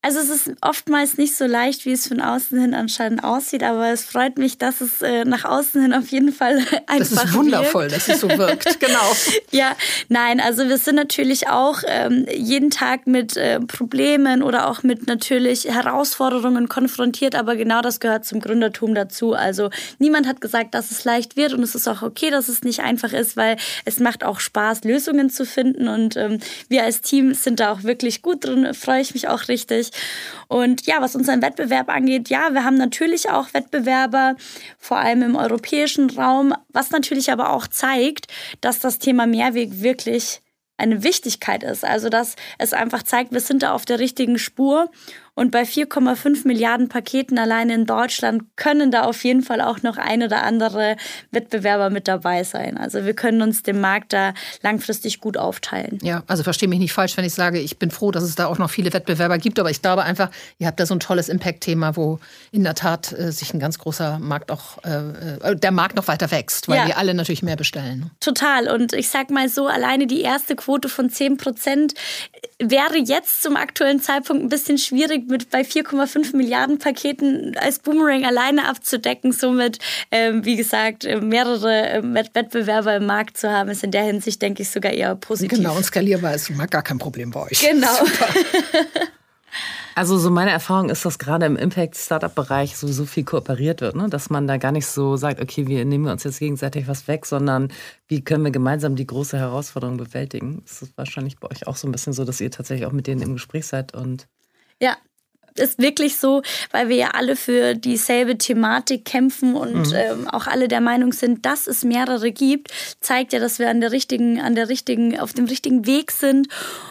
Also es ist oftmals nicht so leicht, wie es von außen hin anscheinend aussieht, aber es freut mich, dass es äh, nach außen hin auf jeden Fall einfach Das ist wundervoll, wirkt. dass es so wirkt, genau. ja, nein, also wir sind natürlich auch ähm, jeden Tag mit äh, Problemen oder auch mit natürlich Herausforderungen konfrontiert, aber genau das gehört zum Gründertum dazu. Also niemand hat gesagt, dass es leicht wird und es ist auch okay, dass es nicht einfach ist, weil es macht auch Spaß, Lösungen zu finden und ähm, wir als Team sind da auch wirklich gut drin, freue ich mich auch richtig. Und ja, was unseren Wettbewerb angeht, ja, wir haben natürlich auch Wettbewerber, vor allem im europäischen Raum, was natürlich aber auch zeigt, dass das Thema Mehrweg wirklich eine Wichtigkeit ist. Also dass es einfach zeigt, wir sind da auf der richtigen Spur und bei 4,5 Milliarden Paketen allein in Deutschland können da auf jeden Fall auch noch ein oder andere Wettbewerber mit dabei sein. Also wir können uns den Markt da langfristig gut aufteilen. Ja, also verstehe mich nicht falsch, wenn ich sage, ich bin froh, dass es da auch noch viele Wettbewerber gibt. Aber ich glaube einfach, ihr habt da so ein tolles Impact-Thema, wo in der Tat äh, sich ein ganz großer Markt auch, äh, äh der Markt noch weiter wächst, weil ja. wir alle natürlich mehr bestellen. Total. Und ich sag mal so, alleine die erste Quote von 10 Prozent wäre jetzt zum aktuellen Zeitpunkt ein bisschen schwierig, mit bei 4,5 Milliarden Paketen als Boomerang alleine abzudecken, somit, ähm, wie gesagt, äh, mehrere äh, Wettbewerber im Markt zu haben, ist in der Hinsicht, denke ich, sogar eher positiv. Genau, und skalierbar ist gar kein Problem bei euch. Genau. Also so meine Erfahrung ist, dass gerade im Impact-Startup-Bereich sowieso viel kooperiert wird, ne? dass man da gar nicht so sagt, okay, wir nehmen uns jetzt gegenseitig was weg, sondern wie können wir gemeinsam die große Herausforderung bewältigen. Das ist wahrscheinlich bei euch auch so ein bisschen so, dass ihr tatsächlich auch mit denen im Gespräch seid und ja, ist wirklich so, weil wir ja alle für dieselbe Thematik kämpfen und mhm. ähm, auch alle der Meinung sind, dass es mehrere gibt, zeigt ja, dass wir an der richtigen, an der richtigen, auf dem richtigen Weg sind.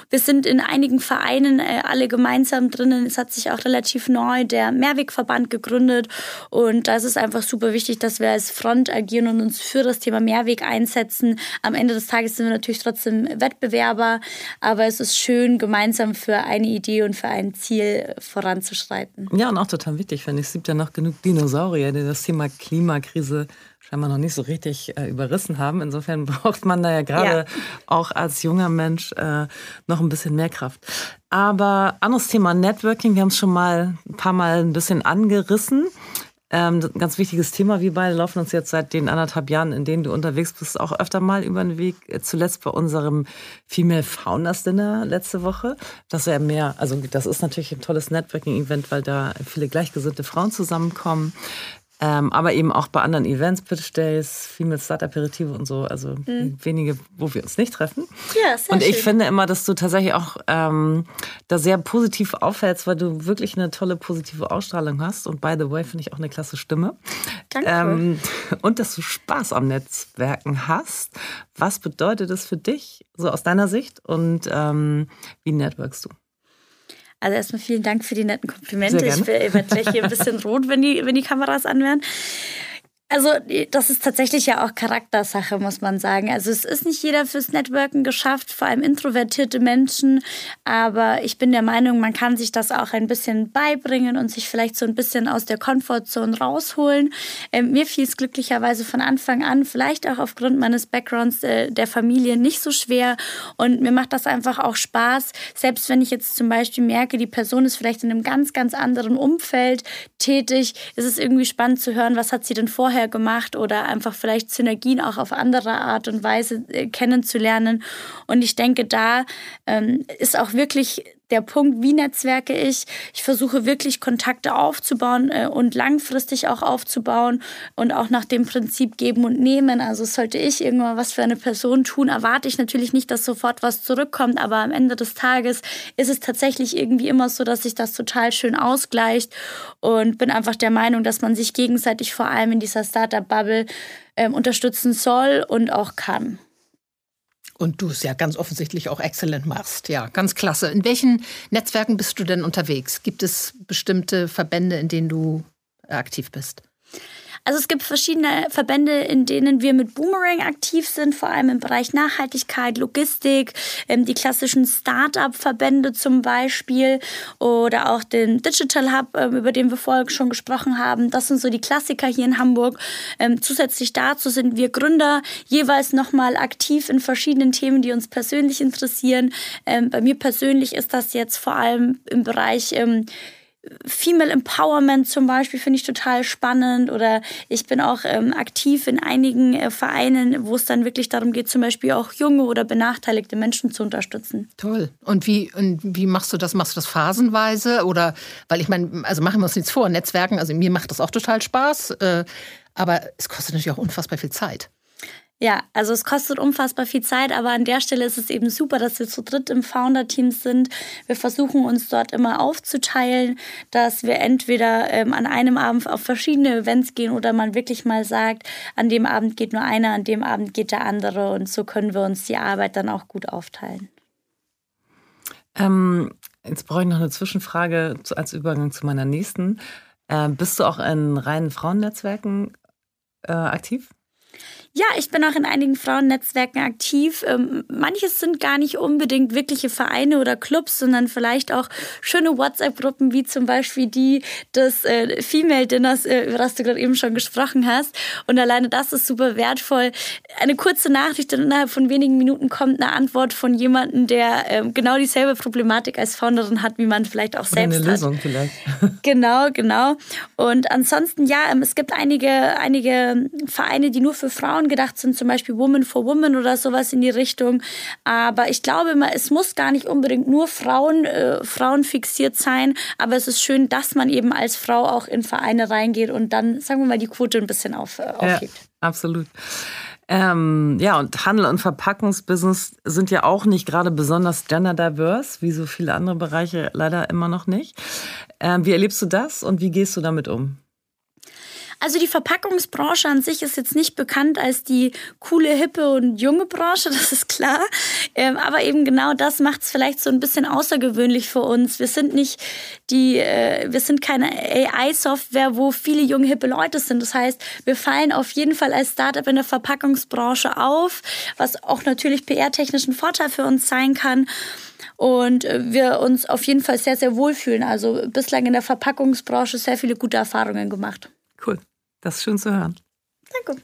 Wir sind in einigen Vereinen äh, alle gemeinsam drinnen. Es hat sich auch relativ neu der Mehrwegverband gegründet und da ist es einfach super wichtig, dass wir als Front agieren und uns für das Thema Mehrweg einsetzen. Am Ende des Tages sind wir natürlich trotzdem Wettbewerber, aber es ist schön, gemeinsam für eine Idee und für ein Ziel voran voranzuschreiten. Ja, und auch total wichtig, finde ich. Es gibt ja noch genug Dinosaurier, die das Thema Klimakrise scheinbar noch nicht so richtig äh, überrissen haben. Insofern braucht man da ja gerade ja. auch als junger Mensch äh, noch ein bisschen mehr Kraft. Aber anderes Thema Networking, wir haben es schon mal ein paar Mal ein bisschen angerissen. Ähm, ein ganz wichtiges Thema. Wir beide laufen uns jetzt seit den anderthalb Jahren, in denen du unterwegs bist, auch öfter mal über den Weg. Zuletzt bei unserem Female Founders Dinner letzte Woche. Das wäre mehr, also das ist natürlich ein tolles Networking-Event, weil da viele gleichgesinnte Frauen zusammenkommen. Ähm, aber eben auch bei anderen Events, Pitch Days, Female Start Aperitive und so, also mhm. wenige, wo wir uns nicht treffen. Ja, sehr Und ich schön. finde immer, dass du tatsächlich auch ähm, da sehr positiv auffällst, weil du wirklich eine tolle positive Ausstrahlung hast. Und by the way, finde ich auch eine klasse Stimme. Danke. Ähm, und dass du Spaß am Netzwerken hast. Was bedeutet das für dich, so aus deiner Sicht? Und ähm, wie networkst du? Also erstmal vielen Dank für die netten Komplimente. Ich werde hier ein bisschen rot, wenn die, wenn die Kameras an wären. Also das ist tatsächlich ja auch Charaktersache, muss man sagen. Also es ist nicht jeder fürs Networken geschafft, vor allem introvertierte Menschen. Aber ich bin der Meinung, man kann sich das auch ein bisschen beibringen und sich vielleicht so ein bisschen aus der Komfortzone rausholen. Ähm, mir fiel es glücklicherweise von Anfang an, vielleicht auch aufgrund meines Backgrounds äh, der Familie, nicht so schwer. Und mir macht das einfach auch Spaß. Selbst wenn ich jetzt zum Beispiel merke, die Person ist vielleicht in einem ganz, ganz anderen Umfeld tätig, ist es irgendwie spannend zu hören, was hat sie denn vorher vorher gemacht oder einfach vielleicht Synergien auch auf andere Art und Weise äh, kennenzulernen. Und ich denke, da ähm, ist auch wirklich der Punkt, wie netzwerke ich. Ich versuche wirklich Kontakte aufzubauen äh, und langfristig auch aufzubauen und auch nach dem Prinzip geben und nehmen. Also sollte ich irgendwann was für eine Person tun, erwarte ich natürlich nicht, dass sofort was zurückkommt, aber am Ende des Tages ist es tatsächlich irgendwie immer so, dass sich das total schön ausgleicht und bin einfach der Meinung, dass man sich gegenseitig vor allem in dieser Startup-Bubble äh, unterstützen soll und auch kann. Und du es ja ganz offensichtlich auch exzellent machst. Ja, ganz klasse. In welchen Netzwerken bist du denn unterwegs? Gibt es bestimmte Verbände, in denen du aktiv bist? Also es gibt verschiedene Verbände, in denen wir mit Boomerang aktiv sind, vor allem im Bereich Nachhaltigkeit, Logistik, ähm, die klassischen Start-up-Verbände zum Beispiel oder auch den Digital Hub, ähm, über den wir vorher schon gesprochen haben. Das sind so die Klassiker hier in Hamburg. Ähm, zusätzlich dazu sind wir Gründer jeweils nochmal aktiv in verschiedenen Themen, die uns persönlich interessieren. bei mir persönlich ist das jetzt vor allem im Bereich Female Empowerment zum Beispiel finde ich total spannend oder ich bin auch ähm, aktiv in einigen äh, Vereinen, wo es dann wirklich darum geht, zum Beispiel auch junge oder benachteiligte Menschen zu unterstützen. Toll. Und wie, und wie machst du das? Machst du das phasenweise oder, weil ich meine, also machen wir uns nichts vor, Netzwerken, also mir macht das auch total Spaß, äh, aber es kostet natürlich auch unfassbar viel Zeit. Ja, also es kostet unfassbar viel Zeit, aber an der Stelle ist es eben super, dass wir zu dritt im Founder-Team sind. Wir versuchen uns dort immer aufzuteilen, dass wir entweder ähm, an einem Abend auf verschiedene Events gehen oder man wirklich mal sagt, an dem Abend geht nur einer, an dem Abend geht der andere und so können wir uns die Arbeit dann auch gut aufteilen. Ähm, jetzt brauche ich noch eine Zwischenfrage als Übergang zu meiner nächsten. Äh, bist du auch in reinen Frauennetzwerken äh, aktiv? Ja, ich bin auch in einigen Frauennetzwerken aktiv. Ähm, manches sind gar nicht unbedingt wirkliche Vereine oder Clubs, sondern vielleicht auch schöne WhatsApp-Gruppen, wie zum Beispiel die des äh, Female Dinners, äh, über das du gerade eben schon gesprochen hast. Und alleine das ist super wertvoll. Eine kurze Nachricht und innerhalb von wenigen Minuten kommt eine Antwort von jemandem, der ähm, genau dieselbe Problematik als Founderin hat, wie man vielleicht auch Oder selbst eine Lösung hat. vielleicht. Genau, genau. Und ansonsten, ja, ähm, es gibt einige, einige Vereine, die nur für Frauen gedacht sind, zum Beispiel Woman for Woman oder sowas in die Richtung. Aber ich glaube immer, es muss gar nicht unbedingt nur Frauen, äh, Frauen fixiert sein. Aber es ist schön, dass man eben als Frau auch in Vereine reingeht und dann, sagen wir mal, die Quote ein bisschen auf, äh, aufhebt. Ja, absolut. Ähm, ja, und Handel und Verpackungsbusiness sind ja auch nicht gerade besonders gender-diverse, wie so viele andere Bereiche leider immer noch nicht. Ähm, wie erlebst du das und wie gehst du damit um? Also die Verpackungsbranche an sich ist jetzt nicht bekannt als die coole, hippe und junge Branche, das ist klar. Ähm, aber eben genau das macht es vielleicht so ein bisschen außergewöhnlich für uns. Wir sind nicht die, äh, wir sind keine AI-Software, wo viele junge, hippe Leute sind. Das heißt, wir fallen auf jeden Fall als Startup in der Verpackungsbranche auf, was auch natürlich PR-technischen Vorteil für uns sein kann und äh, wir uns auf jeden Fall sehr, sehr wohlfühlen. Also bislang in der Verpackungsbranche sehr viele gute Erfahrungen gemacht. Cool, das ist schön zu hören. Danke.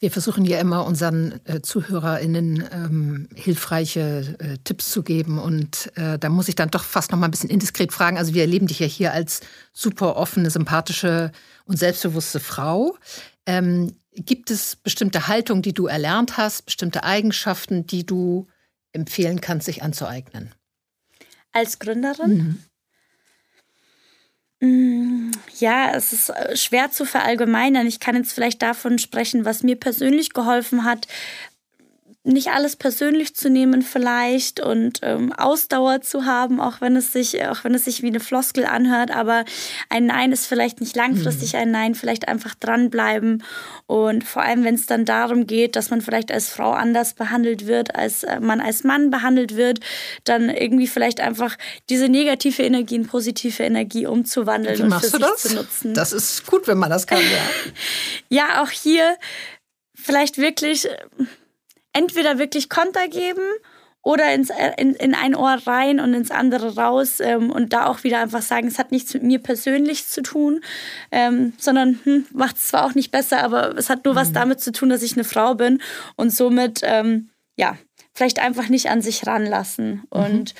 Wir versuchen ja immer unseren äh, ZuhörerInnen ähm, hilfreiche äh, Tipps zu geben. Und äh, da muss ich dann doch fast noch mal ein bisschen indiskret fragen. Also wir erleben dich ja hier als super offene, sympathische und selbstbewusste Frau. Ähm, gibt es bestimmte Haltungen, die du erlernt hast, bestimmte Eigenschaften, die du empfehlen kannst, sich anzueignen? Als Gründerin? Mm, Ja, es ist äh, schwer zu verallgemeinern. Ich kann jetzt vielleicht davon sprechen, was mir persönlich geholfen hat, nicht alles persönlich zu nehmen vielleicht und ähm, Ausdauer zu haben, auch wenn es sich, auch wenn es sich wie eine Floskel anhört, aber ein Nein ist vielleicht nicht langfristig ein Nein, vielleicht einfach dranbleiben und vor allem, wenn es dann darum geht, dass man vielleicht als Frau anders behandelt wird, als äh, man als Mann behandelt wird, dann irgendwie vielleicht einfach diese negative Energie in positive Energie umzuwandeln Wie und für sich das? zu nutzen. Das ist gut, wenn man das kann, ja. Ja, auch hier vielleicht wirklich äh, entweder wirklich Konter geben oder ins, in, in ein Ohr rein und ins andere raus ähm, und da auch wieder einfach sagen, es hat nichts mit mir persönlich zu tun, ähm, sondern hm, macht es zwar auch nicht besser, aber es hat nur was damit zu tun, dass ich eine Frau bin und somit, ähm, ja, vielleicht einfach nicht an sich ranlassen. Und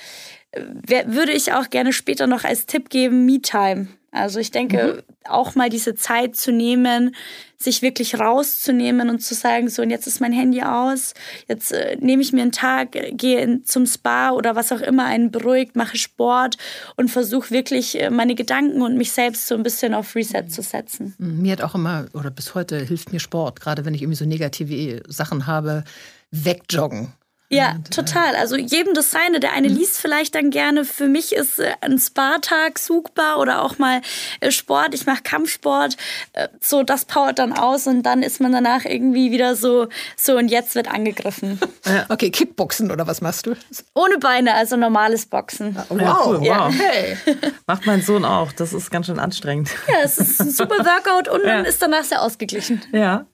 äh, würde ich auch gerne später noch als Tipp geben, Me-Time. Also ich denke, auch mal diese Zeit zu nehmen, sich wirklich rauszunehmen und zu sagen, so und jetzt ist mein Handy aus, jetzt äh, nehme ich mir einen Tag, äh, gehe in, zum Spa oder was auch immer, einen beruhigt, mache Sport und versuche wirklich äh, meine Gedanken und mich selbst so ein bisschen auf Reset zu setzen. Mir hat auch immer, oder bis heute hilft mir Sport, gerade wenn ich irgendwie so negative Sachen habe, wegjoggen. Ja, total. Also jedem das seine. Der eine liest vielleicht dann gerne. Für mich ist äh, ein Spa-Tag suchbar oder auch mal äh, Sport. Ich mache Kampfsport. Äh, So, das powert dann aus und dann ist man danach irgendwie wieder so, so und jetzt wird angegriffen. Okay, Kickboxen oder was machst du? Ohne Beine, also normales Boxen. Ja, cool, Ja. wow. Hey. Macht mein Sohn auch. Das ist ganz schön anstrengend. Ja, es ist ein super Workout und man ist danach sehr ausgeglichen. Ja,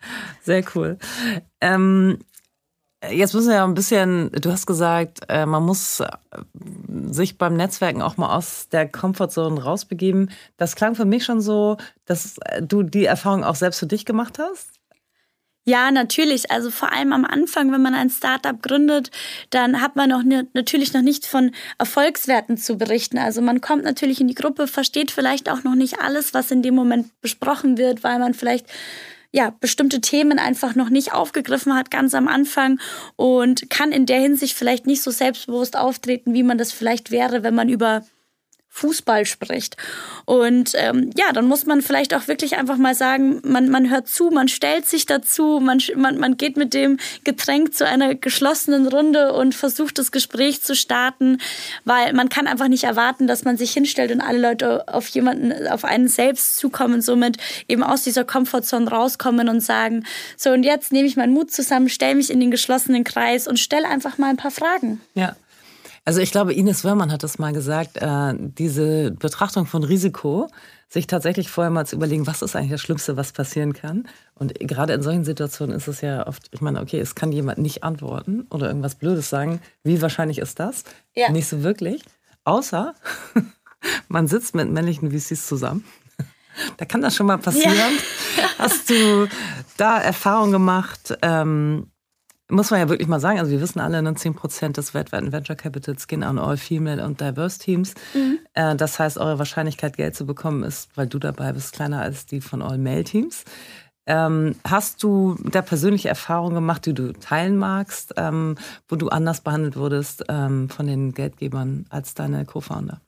sehr cool. Ähm, jetzt müssen wir ja ein bisschen, du hast gesagt, äh, man muss äh, sich beim Netzwerken auch mal aus der Comfortzone rausbegeben. Das klang für mich schon so, dass äh, du die Erfahrung auch selbst für dich gemacht hast. Ja, natürlich. Also vor allem am Anfang, wenn man ein Startup gründet, dann hat man noch ne, natürlich noch nicht von Erfolgswerten zu berichten. Also man kommt natürlich in die Gruppe, versteht vielleicht auch noch nicht alles, was in dem Moment besprochen wird, weil man vielleicht ja, bestimmte Themen einfach noch nicht aufgegriffen hat ganz am Anfang und kann in der Hinsicht vielleicht nicht so selbstbewusst auftreten, wie man das vielleicht wäre, wenn man über Fußball spricht. Und ähm, ja, dann muss man vielleicht auch wirklich einfach mal sagen, man, man hört zu, man stellt sich dazu, man, man, man geht mit dem Getränk zu einer geschlossenen Runde und versucht das Gespräch zu starten, weil man kann einfach nicht erwarten, dass man sich hinstellt und alle Leute auf jemanden, auf einen selbst zukommen, somit eben aus dieser Komfortzone rauskommen und sagen, so und jetzt nehme ich meinen Mut zusammen, stelle mich in den geschlossenen Kreis und stelle einfach mal ein paar Fragen. Ja. Also ich glaube, Ines Wörmann hat das mal gesagt, äh, diese Betrachtung von Risiko, sich tatsächlich vorher mal zu überlegen, was ist eigentlich das Schlimmste, was passieren kann. Und gerade in solchen Situationen ist es ja oft, ich meine, okay, es kann jemand nicht antworten oder irgendwas Blödes sagen. Wie wahrscheinlich ist das? Ja. Nicht so wirklich. Außer man sitzt mit männlichen VCs zusammen. Da kann das schon mal passieren. Ja. Hast du da Erfahrung gemacht? Ähm, muss man ja wirklich mal sagen, also wir wissen alle, 10% ne, des weltweiten Venture Capitals gehen an All-Female und Diverse Teams. Mhm. Äh, das heißt, eure Wahrscheinlichkeit, Geld zu bekommen, ist, weil du dabei bist, kleiner als die von All-Male Teams. Ähm, hast du da persönliche Erfahrungen gemacht, die du teilen magst, ähm, wo du anders behandelt wurdest ähm, von den Geldgebern als deine Co-Founder?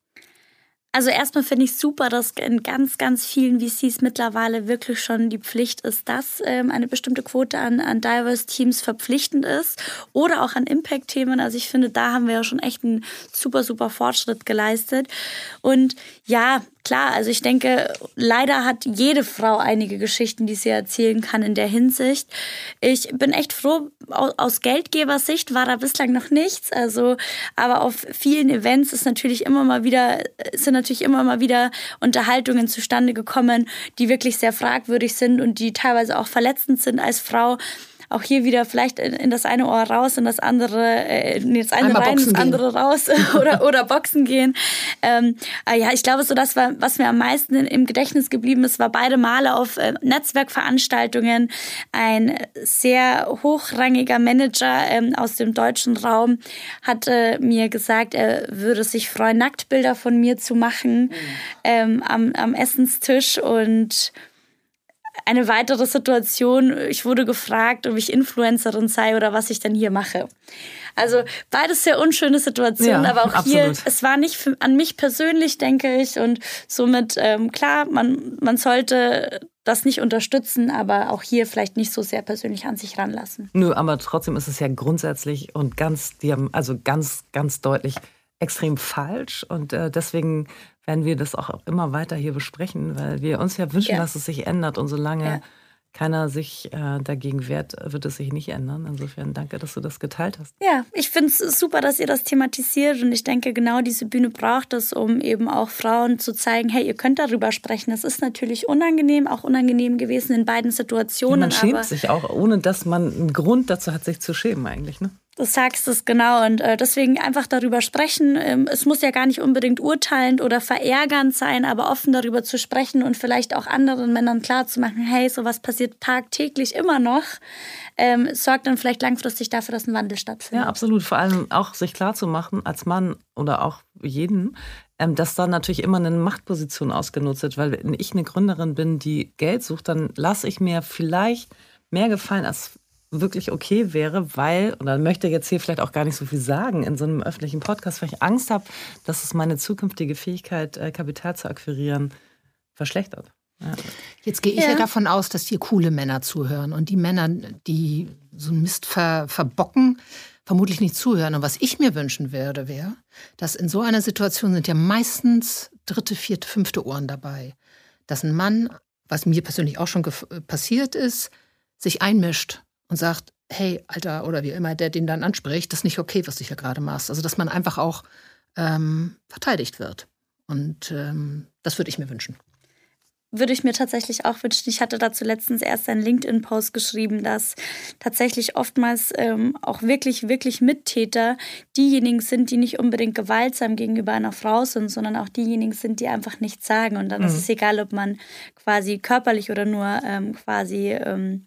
Also erstmal finde ich super, dass in ganz, ganz vielen VCs mittlerweile wirklich schon die Pflicht ist, dass ähm, eine bestimmte Quote an, an Diverse Teams verpflichtend ist oder auch an Impact-Themen. Also ich finde, da haben wir ja schon echt einen super, super Fortschritt geleistet. Und ja, klar, also ich denke, leider hat jede Frau einige Geschichten, die sie erzählen kann in der Hinsicht. Ich bin echt froh, aus Geldgebersicht war da bislang noch nichts. Also, aber auf vielen Events ist natürlich immer mal wieder, sind natürlich immer mal wieder Unterhaltungen zustande gekommen, die wirklich sehr fragwürdig sind und die teilweise auch verletzend sind als Frau auch hier wieder vielleicht in, in das eine Ohr raus, in das andere, äh, nee, das eine Einmal rein, das andere gehen. raus oder, oder Boxen gehen. Ähm, äh, ja, ich glaube, so das war, was mir am meisten im Gedächtnis geblieben ist, war beide Male auf äh, Netzwerkveranstaltungen ein sehr hochrangiger Manager ähm, aus dem deutschen Raum hatte mir gesagt, er würde sich freuen, Nacktbilder von mir zu machen mhm. ähm, am, am Essenstisch und eine weitere Situation, ich wurde gefragt, ob ich Influencerin sei oder was ich denn hier mache. Also beides sehr unschöne Situationen, ja, aber auch absolut. hier, es war nicht für, an mich persönlich, denke ich. Und somit, ähm, klar, man, man sollte das nicht unterstützen, aber auch hier vielleicht nicht so sehr persönlich an sich ranlassen. Nö, aber trotzdem ist es ja grundsätzlich und ganz, also ganz, ganz deutlich extrem falsch. Und äh, deswegen werden wir das auch immer weiter hier besprechen, weil wir uns ja wünschen, ja. dass es sich ändert. Und solange ja. keiner sich äh, dagegen wehrt, wird es sich nicht ändern. Insofern danke, dass du das geteilt hast. Ja, ich finde es super, dass ihr das thematisiert. Und ich denke, genau diese Bühne braucht es, um eben auch Frauen zu zeigen, hey, ihr könnt darüber sprechen. Es ist natürlich unangenehm, auch unangenehm gewesen in beiden Situationen. man schämt sich auch, ohne dass man einen Grund dazu hat, sich zu schämen eigentlich. Ne? Du sagst es genau und äh, deswegen einfach darüber sprechen. Ähm, es muss ja gar nicht unbedingt urteilend oder verärgernd sein, aber offen darüber zu sprechen und vielleicht auch anderen Männern klarzumachen, hey, sowas passiert tagtäglich immer noch, ähm, sorgt dann vielleicht langfristig dafür, dass ein Wandel stattfindet. Ja, absolut. Vor allem auch sich klarzumachen als Mann oder auch jeden, ähm, dass da natürlich immer eine Machtposition ausgenutzt wird, weil wenn ich eine Gründerin bin, die Geld sucht, dann lasse ich mir vielleicht mehr gefallen als wirklich okay wäre, weil, und dann möchte ich jetzt hier vielleicht auch gar nicht so viel sagen in so einem öffentlichen Podcast, weil ich Angst habe, dass es meine zukünftige Fähigkeit, äh, Kapital zu akquirieren, verschlechtert. Ja. Jetzt gehe ich ja. ja. davon aus, dass hier coole Männer zuhören und die Männer, die so einen Mist ver verbocken, vermutlich nicht zuhören. Und was ich mir wünschen würde, wäre, dass in so einer Situation sind ja meistens dritte, vierte, fünfte Ohren dabei, dass ein Mann, was mir persönlich auch schon passiert ist, sich einmischt und sagt, hey, Alter, oder wie immer der den dann anspricht, das ist nicht okay, was du hier gerade machst. Also, dass man einfach auch ähm, verteidigt wird. Und ähm, das würde ich mir wünschen. Würde ich mir tatsächlich auch wünschen. Ich hatte dazu letztens erst einen LinkedIn-Post geschrieben, dass tatsächlich oftmals ähm, auch wirklich, wirklich Mittäter diejenigen sind, die nicht unbedingt gewaltsam gegenüber einer Frau sind, sondern auch diejenigen sind, die einfach nichts sagen. Und dann mhm. ist es egal, ob man quasi körperlich oder nur ähm, quasi ähm,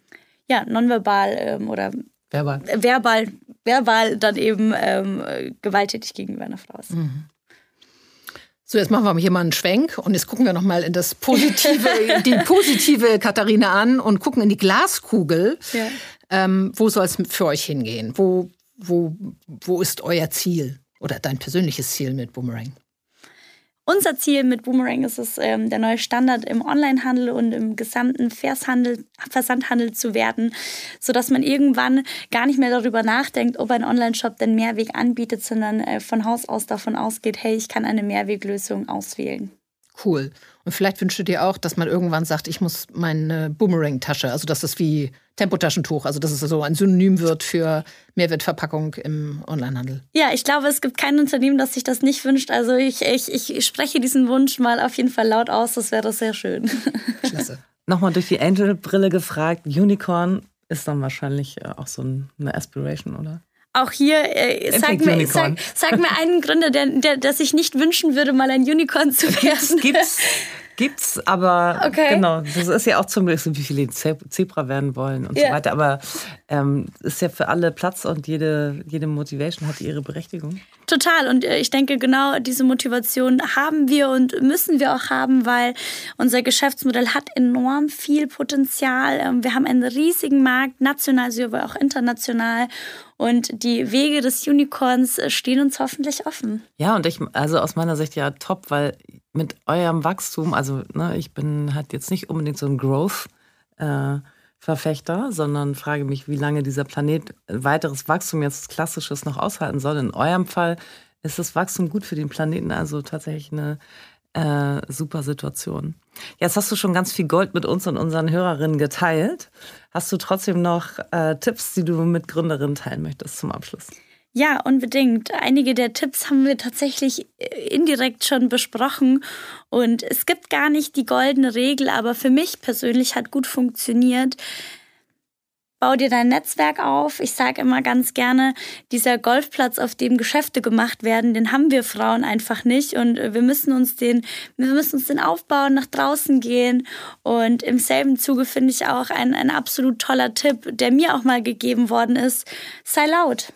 ja, nonverbal ähm, oder verbal. verbal, verbal dann eben ähm, gewalttätig gegenüber einer Frau ist. Mhm. So, jetzt machen wir hier mal einen Schwenk und jetzt gucken wir nochmal in das positive, die positive Katharina an und gucken in die Glaskugel. Ja. Ähm, wo soll es für euch hingehen? Wo, wo, wo ist euer Ziel oder dein persönliches Ziel mit Boomerang? Unser Ziel mit Boomerang ist es, ähm, der neue Standard im Onlinehandel und im gesamten Vershandel, Versandhandel zu werden, sodass man irgendwann gar nicht mehr darüber nachdenkt, ob ein Online-Shop den Mehrweg anbietet, sondern äh, von Haus aus davon ausgeht, hey, ich kann eine Mehrweglösung auswählen. Cool. Und vielleicht wünschst du dir auch, dass man irgendwann sagt, ich muss meine Boomerang-Tasche, also dass das wie Tempotaschentuch, also dass es so ein Synonym wird für Mehrwertverpackung im Onlinehandel. Ja, ich glaube, es gibt kein Unternehmen, das sich das nicht wünscht. Also ich, ich, ich spreche diesen Wunsch mal auf jeden Fall laut aus. Das wäre sehr schön. Klasse. Nochmal durch die Angel-Brille gefragt. Unicorn ist dann wahrscheinlich äh, auch so eine Aspiration, oder? Auch hier, äh, sag, mir, sag, sag, mir einen Gründer, der, der, der sich nicht wünschen würde, mal ein Unicorn zu werden. Gibt's, gibt's, aber okay. genau, das ist ja auch zum Beispiel, wie viele Zebra werden wollen und ja. so weiter. Aber ähm, ist ja für alle Platz und jede, jede Motivation hat ihre Berechtigung. Total. Und äh, ich denke, genau diese Motivation haben wir und müssen wir auch haben, weil unser Geschäftsmodell hat enorm viel Potenzial. Ähm, wir haben einen riesigen Markt, national sowie auch international. Und die Wege des Unicorns äh, stehen uns hoffentlich offen. Ja, und ich, also aus meiner Sicht ja top, weil mit eurem Wachstum, also ne, ich bin halt jetzt nicht unbedingt so ein Growth. Äh, Verfechter, sondern frage mich, wie lange dieser Planet weiteres Wachstum jetzt klassisches noch aushalten soll. In eurem Fall ist das Wachstum gut für den Planeten, also tatsächlich eine äh, super Situation. Jetzt hast du schon ganz viel Gold mit uns und unseren Hörerinnen geteilt. Hast du trotzdem noch äh, Tipps, die du mit Gründerinnen teilen möchtest zum Abschluss? Ja, unbedingt. Einige der Tipps haben wir tatsächlich äh, indirekt schon besprochen. Und es gibt gar nicht die goldene Regel, aber für mich persönlich hat gut funktioniert. Bau dir dein Netzwerk auf. Ich sage immer ganz gerne, dieser Golfplatz, auf dem Geschäfte gemacht werden, den haben wir Frauen einfach nicht. Und äh, wir müssen uns den, wir müssen uns den aufbauen, nach draußen gehen. Und im selben Zuge finde ich auch ein, ein absolut toller Tipp, der mir auch mal gegeben worden ist. Sei laut.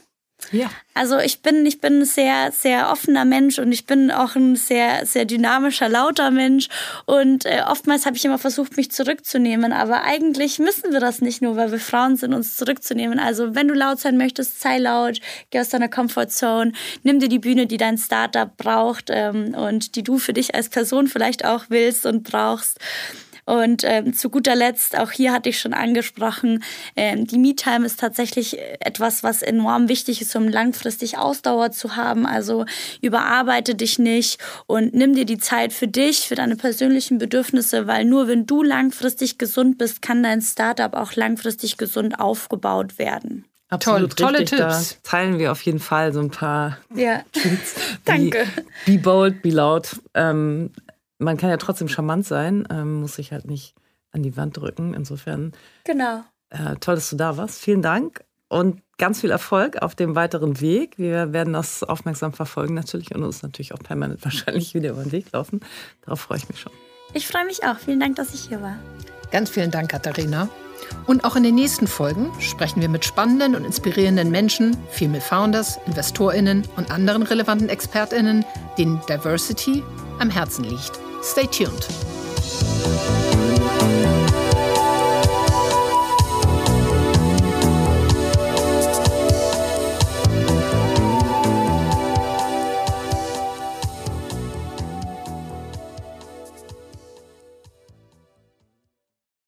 Ja. Also ich bin, ich bin ein sehr, sehr offener Mensch und ich bin auch ein sehr, sehr dynamischer, lauter Mensch. Und äh, oftmals habe ich immer versucht, mich zurückzunehmen. Aber eigentlich müssen wir das nicht nur, weil wir Frauen sind, uns zurückzunehmen. Also wenn du laut sein möchtest, sei laut, geh aus deiner Comfortzone, nimm dir die Bühne, die dein Startup braucht ähm, und die du für dich als Person vielleicht auch willst und brauchst. Und ähm, zu guter Letzt, auch hier hatte ich schon angesprochen, ähm, die Me-Time ist tatsächlich etwas, was enorm wichtig ist, um langfristig Ausdauer zu haben. Also überarbeite dich nicht und nimm dir die Zeit für dich, für deine persönlichen Bedürfnisse, weil nur wenn du langfristig gesund bist, kann dein Startup auch langfristig gesund aufgebaut werden. Absolut Toll, tolle Tipps. Da teilen wir auf jeden Fall so ein paar ja. Tipps. Danke. Be bold, be loud. Ähm, man kann ja trotzdem charmant sein, ähm, muss sich halt nicht an die Wand drücken. Insofern. Genau. Äh, toll, dass du da warst. Vielen Dank und ganz viel Erfolg auf dem weiteren Weg. Wir werden das aufmerksam verfolgen natürlich und uns natürlich auch permanent wahrscheinlich wieder über den Weg laufen. Darauf freue ich mich schon. Ich freue mich auch. Vielen Dank, dass ich hier war. Ganz vielen Dank, Katharina. Und auch in den nächsten Folgen sprechen wir mit spannenden und inspirierenden Menschen, Female Founders, InvestorInnen und anderen relevanten ExpertInnen, denen Diversity am Herzen liegt. Stay tuned.